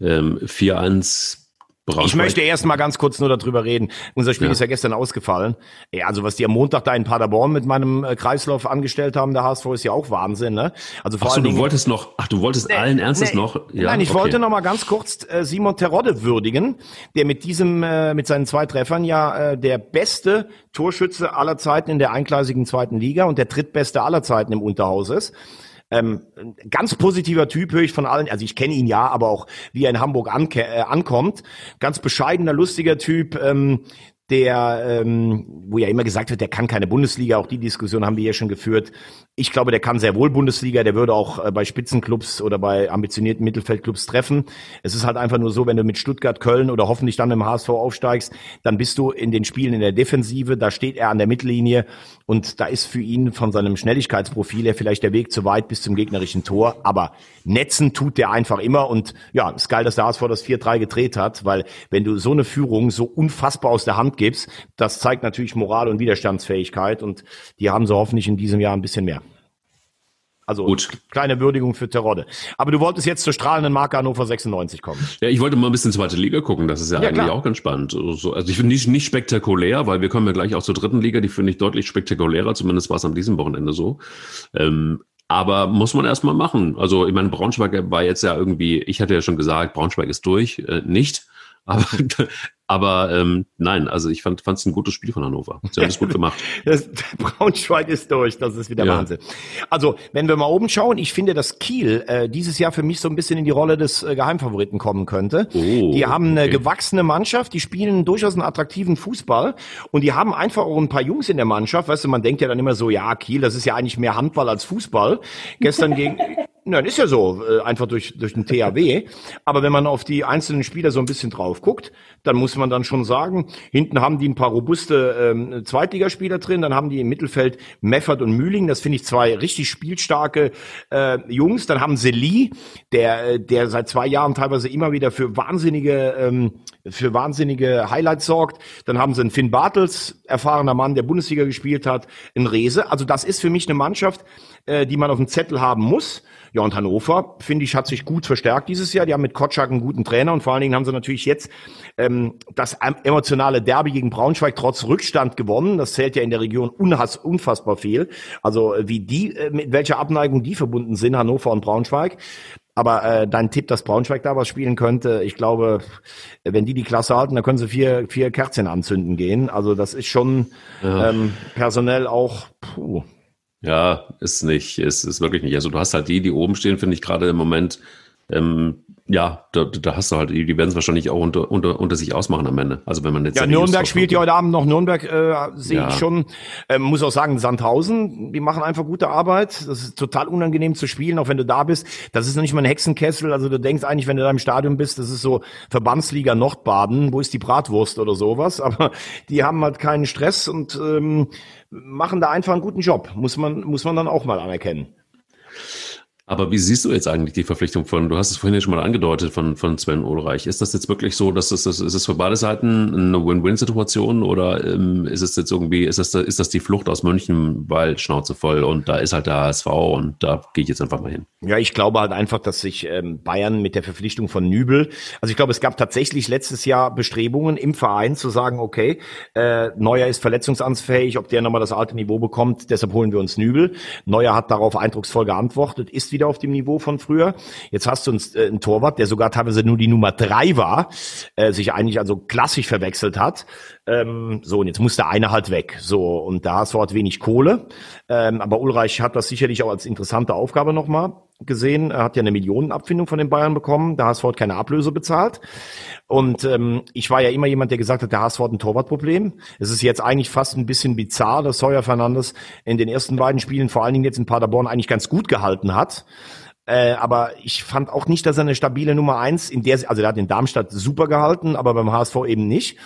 Ähm, 4-1 Braunschweig. Ich möchte erst mal ganz kurz nur darüber reden. Unser Spiel ja. ist ja gestern ausgefallen. Ja, also was die am Montag da in Paderborn mit meinem äh, Kreislauf angestellt haben, der HSV ist ja auch Wahnsinn, ne? Also vor ach so, du wolltest noch, ach, du wolltest nee, allen Ernstes nee, noch? Ja, nein, ich okay. wollte noch mal ganz kurz äh, Simon Terodde würdigen, der mit diesem, äh, mit seinen zwei Treffern ja äh, der beste Torschütze aller Zeiten in der eingleisigen zweiten Liga und der drittbeste aller Zeiten im Unterhaus ist. Ähm, ganz positiver Typ höre ich von allen. Also ich kenne ihn ja, aber auch wie er in Hamburg äh, ankommt. Ganz bescheidener, lustiger Typ. Ähm, der, ähm, wo ja immer gesagt wird, der kann keine Bundesliga, auch die Diskussion haben wir ja schon geführt. Ich glaube, der kann sehr wohl Bundesliga, der würde auch äh, bei Spitzenclubs oder bei ambitionierten Mittelfeldclubs treffen. Es ist halt einfach nur so, wenn du mit Stuttgart, Köln oder hoffentlich dann im HSV aufsteigst, dann bist du in den Spielen in der Defensive, da steht er an der Mittellinie und da ist für ihn von seinem Schnelligkeitsprofil her vielleicht der Weg zu weit bis zum gegnerischen Tor, aber Netzen tut der einfach immer und ja, ist geil, dass der HSV das 4-3 gedreht hat, weil wenn du so eine Führung so unfassbar aus der Hand gibst, das zeigt natürlich Moral und Widerstandsfähigkeit und die haben sie hoffentlich in diesem Jahr ein bisschen mehr. Also Gut. kleine Würdigung für Terodde. Aber du wolltest jetzt zur strahlenden Marke Hannover 96 kommen. Ja, ich wollte mal ein bisschen zweite Liga gucken. Das ist ja, ja eigentlich klar. auch ganz spannend. Also, also ich finde nicht, nicht spektakulär, weil wir kommen ja gleich auch zur dritten Liga. Die finde ich deutlich spektakulärer. Zumindest war es an diesem Wochenende so. Ähm, aber muss man erstmal machen. Also ich meine, Braunschweig war jetzt ja irgendwie, ich hatte ja schon gesagt, Braunschweig ist durch, äh, nicht. Aber, aber ähm, nein, also ich fand es ein gutes Spiel von Hannover. Sie haben es gut gemacht. Das, Braunschweig ist durch, das ist wieder ja. Wahnsinn. Also, wenn wir mal oben schauen, ich finde, dass Kiel äh, dieses Jahr für mich so ein bisschen in die Rolle des äh, Geheimfavoriten kommen könnte. Oh, die haben eine okay. gewachsene Mannschaft, die spielen durchaus einen attraktiven Fußball und die haben einfach auch ein paar Jungs in der Mannschaft. Weißt du, man denkt ja dann immer so, ja, Kiel, das ist ja eigentlich mehr Handball als Fußball. Gestern gegen Nein, ist ja so, äh, einfach durch, durch den THW. Aber wenn man auf die einzelnen Spieler so ein bisschen drauf guckt, dann muss man dann schon sagen, hinten haben die ein paar robuste ähm, Zweitligaspieler drin, dann haben die im Mittelfeld Meffert und Mühling, das finde ich zwei richtig spielstarke äh, Jungs. Dann haben sie Lee, der, äh, der seit zwei Jahren teilweise immer wieder für wahnsinnige, ähm, für wahnsinnige Highlights sorgt. Dann haben sie einen Finn Bartels, erfahrener Mann, der Bundesliga gespielt hat, in Rese. Also das ist für mich eine Mannschaft, äh, die man auf dem Zettel haben muss. Ja, und Hannover, finde ich, hat sich gut verstärkt dieses Jahr. Die haben mit Kotschak einen guten Trainer und vor allen Dingen haben sie natürlich jetzt ähm, das emotionale Derby gegen Braunschweig trotz Rückstand gewonnen. Das zählt ja in der Region unhass, unfassbar viel. Also äh, wie die, äh, mit welcher Abneigung die verbunden sind, Hannover und Braunschweig. Aber äh, dein Tipp, dass Braunschweig da was spielen könnte, ich glaube, wenn die die Klasse halten, dann können sie vier, vier Kerzen anzünden gehen. Also das ist schon ja. ähm, personell auch, puh, ja, ist nicht, ist, ist wirklich nicht. Also du hast halt die, die oben stehen, finde ich gerade im Moment, ähm, ja, da, da hast du halt, die werden es wahrscheinlich auch unter, unter, unter sich ausmachen am Ende. Also wenn man jetzt ja Nürnberg spielt ja heute Abend noch Nürnberg, äh, sehe ja. ich schon. Ähm, muss auch sagen, Sandhausen, die machen einfach gute Arbeit. Das ist total unangenehm zu spielen, auch wenn du da bist. Das ist noch nicht mal ein Hexenkessel. Also du denkst eigentlich, wenn du da im Stadion bist, das ist so Verbandsliga Nordbaden. Wo ist die Bratwurst oder sowas? Aber die haben halt keinen Stress und ähm, machen da einfach einen guten Job. Muss man muss man dann auch mal anerkennen. Aber wie siehst du jetzt eigentlich die Verpflichtung von, du hast es vorhin ja schon mal angedeutet, von, von Sven Ulreich. Ist das jetzt wirklich so, dass das, das ist es für beide Seiten eine Win-Win-Situation oder ähm, ist es jetzt irgendwie, ist das, ist das die Flucht aus München, weil Schnauze voll und da ist halt der HSV und da gehe ich jetzt einfach mal hin? Ja, ich glaube halt einfach, dass sich ähm, Bayern mit der Verpflichtung von Nübel, also ich glaube, es gab tatsächlich letztes Jahr Bestrebungen im Verein zu sagen, okay, äh, Neuer ist verletzungsanfähig, ob der nochmal das alte Niveau bekommt, deshalb holen wir uns Nübel. Neuer hat darauf eindrucksvoll geantwortet, ist wieder auf dem Niveau von früher. Jetzt hast du einen, äh, einen Torwart, der sogar teilweise nur die Nummer drei war, äh, sich eigentlich also klassisch verwechselt hat. Ähm, so, und jetzt muss der eine halt weg. So, und da hast du halt wenig Kohle. Ähm, aber Ulreich hat das sicherlich auch als interessante Aufgabe nochmal gesehen. Er hat ja eine Millionenabfindung von den Bayern bekommen. Der HSV hat keine Ablöse bezahlt. Und ähm, ich war ja immer jemand, der gesagt hat, der HSV hat ein Torwartproblem. Es ist jetzt eigentlich fast ein bisschen bizarr, dass Sawyer Fernandes in den ersten beiden Spielen, vor allen Dingen jetzt in Paderborn, eigentlich ganz gut gehalten hat. Äh, aber ich fand auch nicht, dass er eine stabile Nummer eins in der, also er hat in Darmstadt super gehalten, aber beim HSV eben nicht.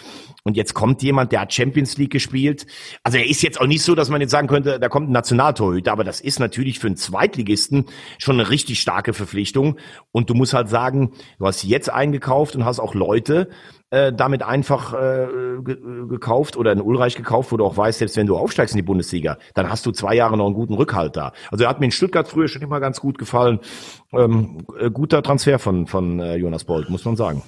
Und jetzt kommt jemand, der hat Champions League gespielt. Also er ist jetzt auch nicht so, dass man jetzt sagen könnte, da kommt ein Nationaltorhüter, aber das ist natürlich für einen Zweitligisten schon eine richtig starke Verpflichtung. Und du musst halt sagen, du hast jetzt eingekauft und hast auch Leute, äh, damit einfach äh, gekauft oder in Ulreich gekauft, wo du auch weißt, selbst wenn du aufsteigst in die Bundesliga, dann hast du zwei Jahre noch einen guten Rückhalt da. Also er hat mir in Stuttgart früher schon immer ganz gut gefallen. Ähm, äh, guter Transfer von, von äh, Jonas Bolt, muss man sagen.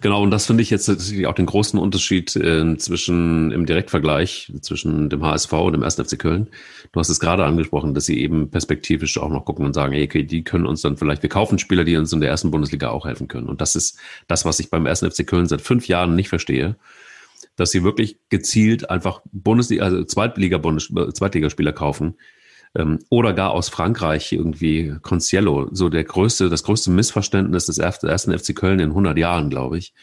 Genau, und das finde ich jetzt tatsächlich auch den großen Unterschied äh, zwischen im Direktvergleich zwischen dem HSV und dem 1. FC Köln. Du hast es gerade angesprochen, dass sie eben perspektivisch auch noch gucken und sagen, okay, die können uns dann vielleicht, wir kaufen Spieler, die uns in der ersten Bundesliga auch helfen können. Und das ist das, was ich beim 1. FC Köln seit fünf Jahren nicht verstehe, dass sie wirklich gezielt einfach Bundesliga, also Zweitliga, Bundes, Zweitligaspieler kaufen, ähm, oder gar aus Frankreich irgendwie Conciello, so der größte, das größte Missverständnis des ersten FC Köln in 100 Jahren, glaube ich.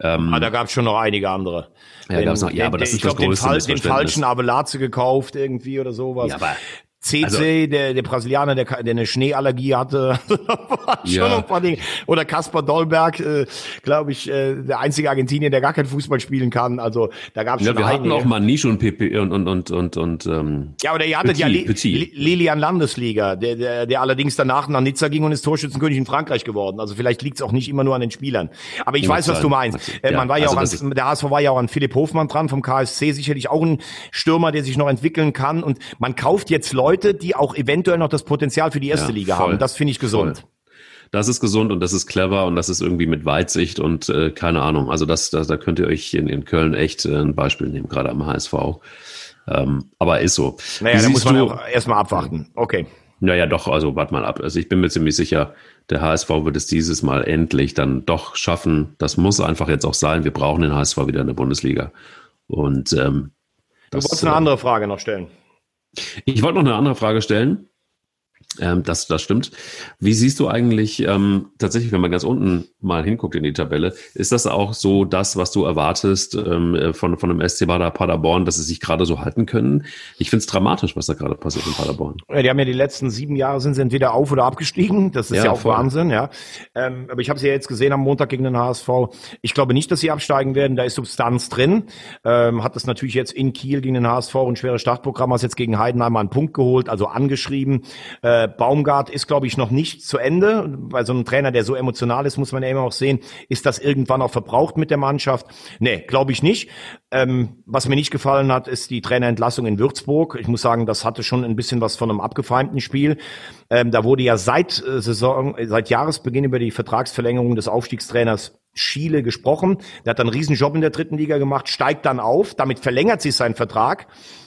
Ähm, Ah, da gab es schon noch einige andere. Ja, gab's noch- ja, aber das ich ist das glaub, den, Fall, den falschen Abelaze gekauft irgendwie oder sowas. Ja, aber- CC, also- der, der Brasilianer, der, der eine Schneeallergie hatte, waren schon Ja. ein paar Dinge. Oder Kaspar Dolberg, äh, glaube ich, äh, der einzige Argentinier, der gar kein Fußball spielen kann. Also da gab es ja, schon wir hatten einige. auch Maniche und PP und und und und, und ähm, Ja, aber ihr hattet ja Li Petit. Lilian Landesliga, der, der, der allerdings danach nach Nizza ging und ist Torschützenkönig in Frankreich geworden. Also vielleicht liegt es auch nicht immer nur an den Spielern. Aber ich Mag weiß, was du meinst. Äh, Ja, man war ja also auch an, der HSV war ja auch an Philipp Hofmann dran vom KSC, sicherlich auch ein Stürmer, der sich noch entwickeln kann. Und man kauft jetzt Leute, die auch eventuell noch das Potenzial für die erste Ja, Liga voll. haben. Das finde ich gesund. Voll. Das ist gesund und das ist clever und das ist irgendwie mit Weitsicht und äh, keine Ahnung. Also das, das, da könnt ihr euch in, in Köln echt äh, ein Beispiel nehmen, gerade am HSV. Ähm, aber ist so. Naja, da muss man du- auch erstmal abwarten. Okay. Naja, doch, also warte mal ab. Also ich bin mir ziemlich sicher, der HSV wird es dieses Mal endlich dann doch schaffen. Das muss einfach jetzt auch sein. Wir brauchen den HSV wieder in der Bundesliga. Und ähm, Du das, wolltest eine andere Frage noch stellen. Ich wollte noch eine andere Frage stellen. Ähm, das, das stimmt. Wie siehst du eigentlich ähm, tatsächlich, wenn man ganz unten mal hinguckt in die Tabelle, ist das auch so das, was du erwartest ähm, äh, von, von dem SC Bader Paderborn, dass sie sich gerade so halten können? Ich finde es dramatisch, was da gerade passiert in Paderborn. Ja, die haben ja die letzten sieben Jahre sind sie entweder auf oder abgestiegen. Das ist ja, Ja, auch voll. Wahnsinn, ja. Ähm, aber ich habe sie ja jetzt gesehen am Montag gegen den HSV. Ich glaube nicht, dass sie absteigen werden. Da ist Substanz drin. Ähm, hat das natürlich jetzt in Kiel gegen den HSV ein schweres Startprogramm, hast jetzt gegen Heidenheim einen Punkt geholt, also angeschrieben. Äh, Baumgart ist, glaube ich, noch nicht zu Ende. Bei so einem Trainer, der so emotional ist, muss man ja immer auch sehen, ist das irgendwann auch verbraucht mit der Mannschaft? Nee, glaube ich nicht. Ähm, was mir nicht gefallen hat, ist die Trainerentlassung in Würzburg. Ich muss sagen, das hatte schon ein bisschen was von einem abgefeimten Spiel. Ähm, da wurde ja seit äh, Saison, seit Jahresbeginn über die Vertragsverlängerung des Aufstiegstrainers Schiele gesprochen. Der hat dann einen Riesenjob in der dritten Liga gemacht, steigt dann auf, damit verlängert sich sein Vertrag.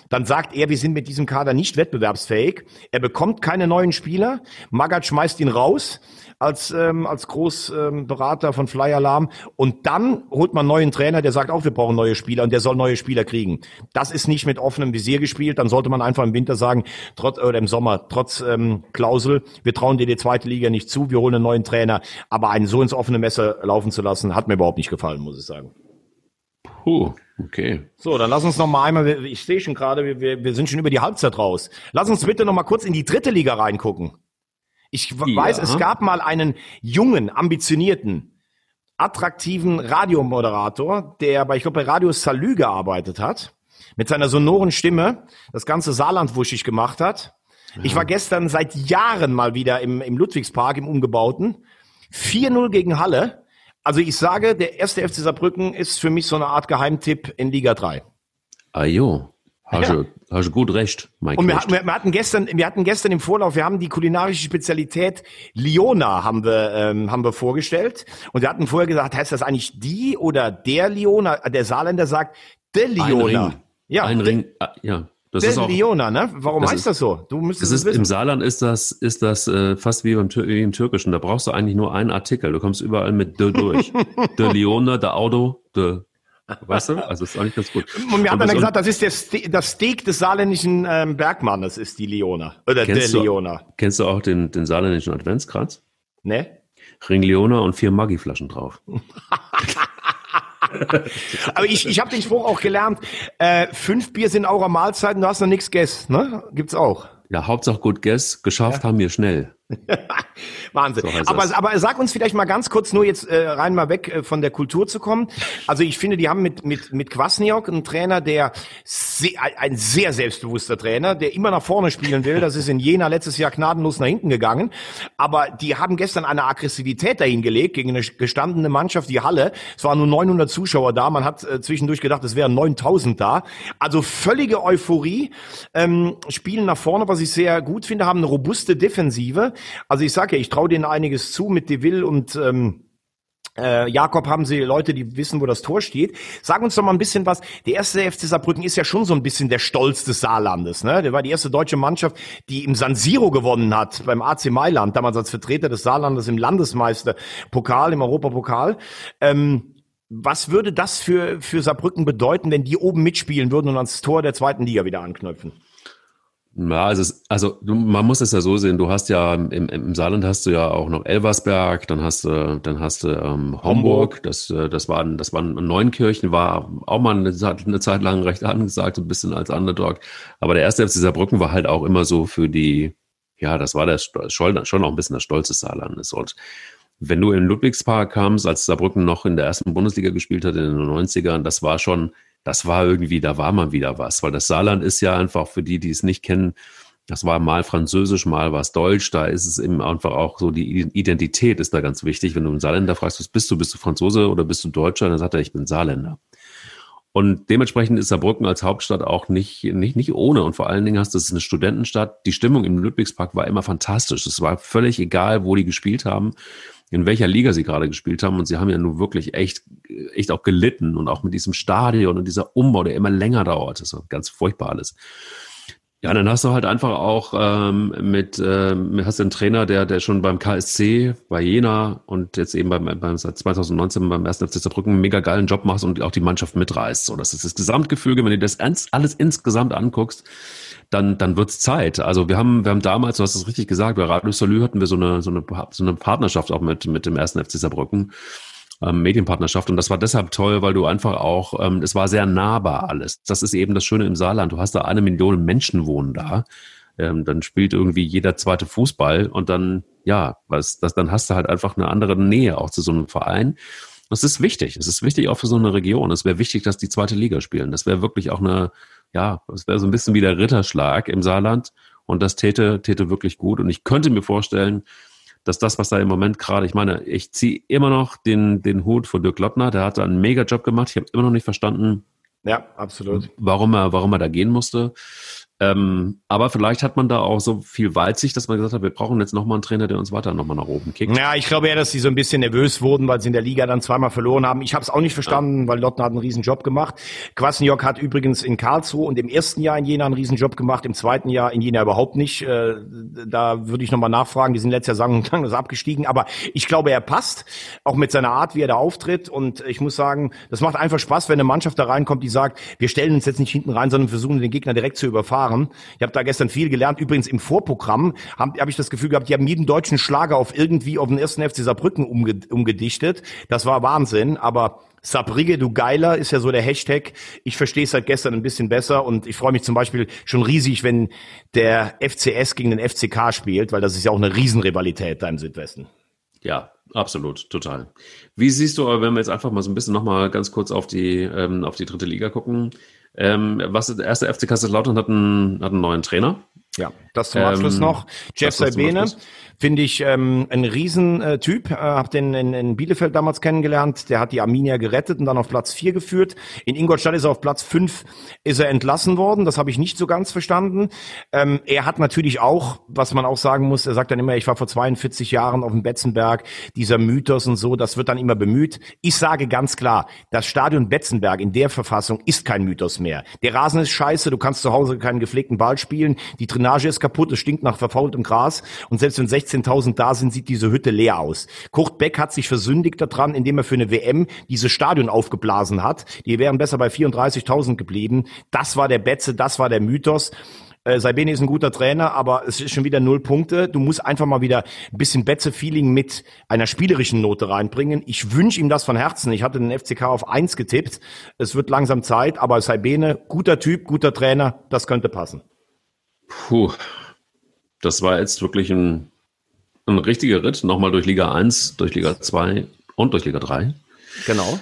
Dann sagt er, wir sind mit diesem Kader nicht wettbewerbsfähig. Er bekommt keine neuen Spieler. Magath schmeißt ihn raus als, ähm, als Großberater ähm, von Fly Alarm. Und dann holt man einen neuen Trainer, der sagt auch, wir brauchen neue Spieler und der soll neue Spieler kriegen. Das ist nicht mit offenem Visier gespielt. Dann sollte man einfach im Winter sagen, trotz, oder im Sommer, trotz ähm, Klausel, wir trauen dir die zweite Liga nicht zu, wir holen einen neuen Trainer. Aber einen so ins offene Messer laufen zu lassen, hat mir überhaupt nicht gefallen, muss ich sagen. Puh, okay. So, dann lass uns noch mal einmal, ich sehe schon gerade, wir, wir, wir sind schon über die Halbzeit raus. Lass uns bitte noch mal kurz in die dritte Liga reingucken. Ich Ja. weiß, es gab mal einen jungen, ambitionierten, attraktiven Radiomoderator, der bei, ich glaube, bei Radio Salü gearbeitet hat, mit seiner sonoren Stimme das ganze Saarland wuschig gemacht hat. Ich war gestern seit Jahren mal wieder im, im Ludwigspark, im Umgebauten. 4-0 gegen Halle. Also ich sage, der erste FC Saarbrücken ist für mich so eine Art Geheimtipp in Liga 3. Ajo, hast, Ja. du, hast du gut recht, Mike. Und wir, Recht. hatten- wir, hatten gestern, wir hatten gestern im Vorlauf, wir haben die kulinarische Spezialität Liona haben wir, ähm, haben wir vorgestellt. Und wir hatten vorher gesagt, heißt das eigentlich die oder der Liona? Der Saarländer sagt der Ein Liona. Ring. Ja, Ein der, Ring, ah, ja. Das der ist auch, Liona, ne? Warum das heißt ist- das so? Du müsstest es ist, im. Saarland ist das, ist das äh, fast wie beim wie im Türkischen. Da brauchst du eigentlich nur einen Artikel. Du kommst überall mit de durch. de Lione, de Auto, de, weißt du? Also ist eigentlich ganz gut. Und mir hat einer das- gesagt, das ist der Ste das Steak des saarländischen ähm, Bergmannes, ist die Liona. Oder der Kennst du- Liona. Kennst du auch den, den saarländischen Adventskranz? Ne? Ring Leona und vier Maggi-Flaschen drauf. Aber ich, ich habe den Spruch auch gelernt, äh, fünf Bier sind auch Mahlzeiten, du hast noch nichts gegessen, ne? Gibt's auch. Ja, Hauptsache gut guess, geschafft haben wir schnell. Wahnsinn. So aber, aber sag uns vielleicht mal ganz kurz, nur jetzt äh, rein mal weg äh, von der Kultur zu kommen. Also ich finde, die haben mit, mit, mit Kwasniok einen Trainer, der se ein- ein sehr selbstbewusster Trainer, der immer nach vorne spielen will. Das ist in Jena letztes Jahr gnadenlos nach hinten gegangen. Aber die haben gestern eine Aggressivität dahingelegt gegen eine gestandene Mannschaft, die Halle. Es waren nur 900 Zuschauer da. Man hat äh, zwischendurch gedacht, es wären 9000 da. Also völlige Euphorie. Ähm, spielen nach vorne, was ich sehr gut finde, haben eine robuste Defensive. Also ich sage ja, ich traue denen einiges zu mit Deville und ähm, äh, Jakob haben sie Leute, die wissen, wo das Tor steht. Sag uns doch mal ein bisschen was. Der erste FC Saarbrücken ist ja schon so ein bisschen der Stolz des Saarlandes. Ne? Der war die erste deutsche Mannschaft, die im San Siro gewonnen hat, beim AC Mailand, damals als Vertreter des Saarlandes im Landesmeisterpokal, im Europapokal. Ähm, was würde das für, für Saarbrücken bedeuten, wenn die oben mitspielen würden und ans Tor der zweiten Liga wieder anknüpfen? Ja, also, also man muss es ja so sehen. Du hast ja im, im Saarland hast du ja auch noch Elversberg, dann hast du, dann hast du ähm, Homburg. Das, äh, das waren, das waren Neunkirchen, war auch mal eine, eine Zeit lang recht angesagt, ein bisschen als Underdog. Aber der erste FC Saarbrücken war halt auch immer so für die, ja, das war der schon, schon auch ein bisschen das stolze Saarland. Und wenn du in Ludwigspark kamst, als Saarbrücken noch in der ersten Bundesliga gespielt hat in den 90ern, das war schon das war irgendwie, da war mal wieder was, weil das Saarland ist ja einfach für die, die es nicht kennen, das war mal Französisch, mal was Deutsch. Da ist es eben einfach auch so, die Identität ist da ganz wichtig. Wenn du einen Saarländer fragst, was bist du? Bist du Franzose oder bist du Deutscher? Dann sagt er, ich bin Saarländer. Und dementsprechend ist Saarbrücken als Hauptstadt auch nicht, nicht, nicht ohne. Und vor allen Dingen hast du es eine Studentenstadt. Die Stimmung im Ludwigspark war immer fantastisch. Es war völlig egal, wo die gespielt haben in welcher Liga sie gerade gespielt haben. Und sie haben ja nun wirklich echt, echt auch gelitten und auch mit diesem Stadion und dieser Umbau, der immer länger dauert. Das ist ganz furchtbar alles. Ja, dann hast du halt einfach auch ähm, mit, ähm, hast einen Trainer, der, der schon beim KSC, bei Jena und jetzt eben beim, beim seit 2019 beim 1. FC Saarbrücken einen mega geilen Job machst und auch die Mannschaft mitreißt. So, das ist das Gesamtgefüge, wenn du das alles insgesamt anguckst, dann, dann wird's Zeit. Also wir haben, wir haben damals, du hast es richtig gesagt, bei Radio Salü hatten wir so eine, so eine, so eine Partnerschaft auch mit, mit dem 1. FC Saarbrücken ähm, Medienpartnerschaft. Und das war deshalb toll, weil du einfach auch, ähm, es war sehr nahbar alles. Das ist eben das Schöne im Saarland. Du hast da eine Million Menschen wohnen da. Ähm, dann spielt irgendwie jeder zweite Fußball und dann, ja, was, das, dann hast du halt einfach eine andere Nähe auch zu so einem Verein. Das ist wichtig. Es ist wichtig auch für so eine Region. Es wäre wichtig, dass die zweite Liga spielen. Das wäre wirklich auch eine, ja, das wäre so ein bisschen wie der Ritterschlag im Saarland. Und das täte, täte wirklich gut. Und ich könnte mir vorstellen, dass das, was da im Moment gerade, ich meine, ich ziehe immer noch den, den Hut von Dirk Lottner, der hat da einen mega Job gemacht. Ich habe immer noch nicht verstanden, ja, absolut. Warum er, warum er da gehen musste. Ähm, aber vielleicht hat man da auch so viel Weitsicht, dass man gesagt hat, wir brauchen jetzt nochmal einen Trainer, der uns weiter nochmal nach oben kickt. Ja, ich glaube eher, dass sie so ein bisschen nervös wurden, weil sie in der Liga dann zweimal verloren haben. Ich habe es auch nicht verstanden, ja. weil Lottner hat einen riesen Job gemacht. Kwasniok hat übrigens in Karlsruhe und im ersten Jahr in Jena einen riesen Job gemacht, im zweiten Jahr in Jena überhaupt nicht. Äh, da würde ich nochmal nachfragen. Die sind letztes Jahr sagen und abgestiegen. Aber ich glaube, er passt, auch mit seiner Art, wie er da auftritt. Und ich muss sagen, das macht einfach Spaß, wenn eine Mannschaft da reinkommt, die sagt, wir stellen uns jetzt nicht hinten rein, sondern versuchen den Gegner direkt zu überfahren. Ich habe da gestern viel gelernt. Übrigens im Vorprogramm habe hab ich das Gefühl gehabt, die haben jeden deutschen Schlager auf irgendwie auf den ersten FC Saarbrücken umge umgedichtet. Das war Wahnsinn. Aber Sabrige, du Geiler, ist ja so der Hashtag. Ich verstehe es seit gestern ein bisschen besser und ich freue mich zum Beispiel schon riesig, wenn der FCS gegen den FCK spielt, weil das ist ja auch eine Riesenrivalität da im Südwesten. Ja, absolut, total. Wie siehst du, wenn wir jetzt einfach mal so ein bisschen nochmal ganz kurz auf die, ähm, auf die dritte Liga gucken, ähm, was der erste FC Kaiserslautern hat einen, hat einen neuen Trainer. Ja, das zum Abschluss ähm, noch. Jeff Sabene finde ich ähm, ein Riesentyp. Äh, hab den in, in Bielefeld damals kennengelernt. Der hat die Arminia gerettet und dann auf Platz vier geführt. In Ingolstadt ist er auf Platz fünf ist er entlassen worden. Das habe ich nicht so ganz verstanden. Ähm, er hat natürlich auch, was man auch sagen muss, er sagt dann immer, ich war vor 42 Jahren auf dem Betzenberg. Dieser Mythos und so, das wird dann immer bemüht. Ich sage ganz klar, das Stadion Betzenberg in der Verfassung ist kein Mythos mehr. Der Rasen ist scheiße, du kannst zu Hause keinen gepflegten Ball spielen. Die Drainage ist kaputt, es stinkt nach verfaultem Gras. Und selbst wenn 16.000 da sind, sieht diese Hütte leer aus. Kurt Beck hat sich versündigt daran, indem er für eine WM dieses Stadion aufgeblasen hat. Die wären besser bei 34.000 geblieben. Das war der Betze, das war der Mythos. Äh, ist ein guter Trainer, aber es ist schon wieder null Punkte. Du musst einfach mal wieder ein bisschen Betze-Feeling mit einer spielerischen Note reinbringen. Ich wünsche ihm das von Herzen. Ich hatte den FCK auf eins getippt. Es wird langsam Zeit, aber Saibene, guter Typ, guter Trainer, das könnte passen. Puh, das war jetzt wirklich ein, ein richtiger Ritt. Nochmal durch Liga 1, durch Liga 2 und durch Liga 3. Genau.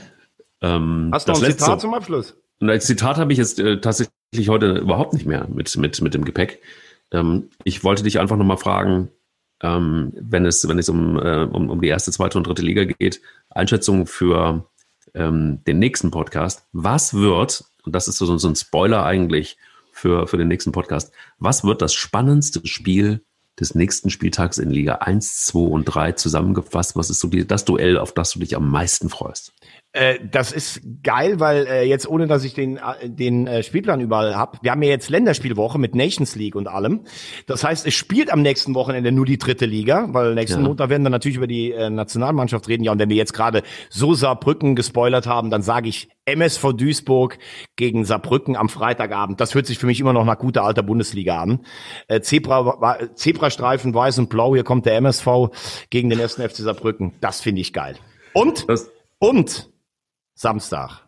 Ähm, Hast du noch ein letzte, Zitat zum Abschluss? Ein Zitat habe ich jetzt äh, tatsächlich heute überhaupt nicht mehr mit, mit, mit dem Gepäck. Ähm, ich wollte dich einfach nochmal fragen, ähm, wenn es, wenn es um, äh, um, um die erste, zweite und dritte Liga geht, Einschätzung für ähm, den nächsten Podcast. Was wird, und das ist so, so ein Spoiler eigentlich, für, für den nächsten Podcast. Was wird das spannendste Spiel des nächsten Spieltags in Liga 1, 2 und 3 zusammengefasst? Was ist so die, das Duell, auf das du dich am meisten freust? Äh, das ist geil, weil äh, jetzt ohne, dass ich den äh, den äh, Spielplan überall hab, wir haben ja jetzt Länderspielwoche mit Nations League und allem. Das heißt, es spielt am nächsten Wochenende nur die dritte Liga, weil nächsten Ja. Montag werden wir natürlich über die äh, Nationalmannschaft reden. Ja, und wenn wir jetzt gerade so Saarbrücken gespoilert haben, dann sage ich MSV Duisburg gegen Saarbrücken am Freitagabend. Das hört sich für mich immer noch nach guter alter Bundesliga an. Äh, Zebra, Zebrastreifen weiß und blau, hier kommt der MSV gegen den ersten FC Saarbrücken. Das finde ich geil. Und Das, und Samstag.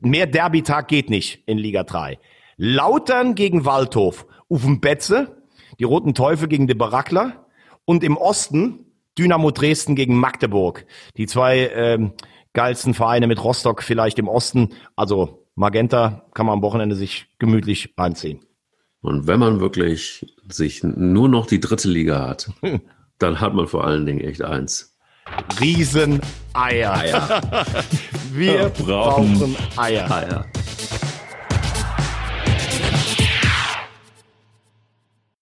Mehr Derby-Tag geht nicht in Liga 3. Lautern gegen Waldhof. Ufen Betze, die Roten Teufel gegen die Barackler. Und im Osten Dynamo Dresden gegen Magdeburg. Die zwei ähm, geilsten Vereine mit Rostock vielleicht im Osten. Also Magenta kann man am Wochenende sich gemütlich reinziehen. und wenn man wirklich sich nur noch die dritte Liga hat, dann hat man vor allen Dingen echt eins. Rieseneier. Wir Brauchen brauchen Eier. Ja.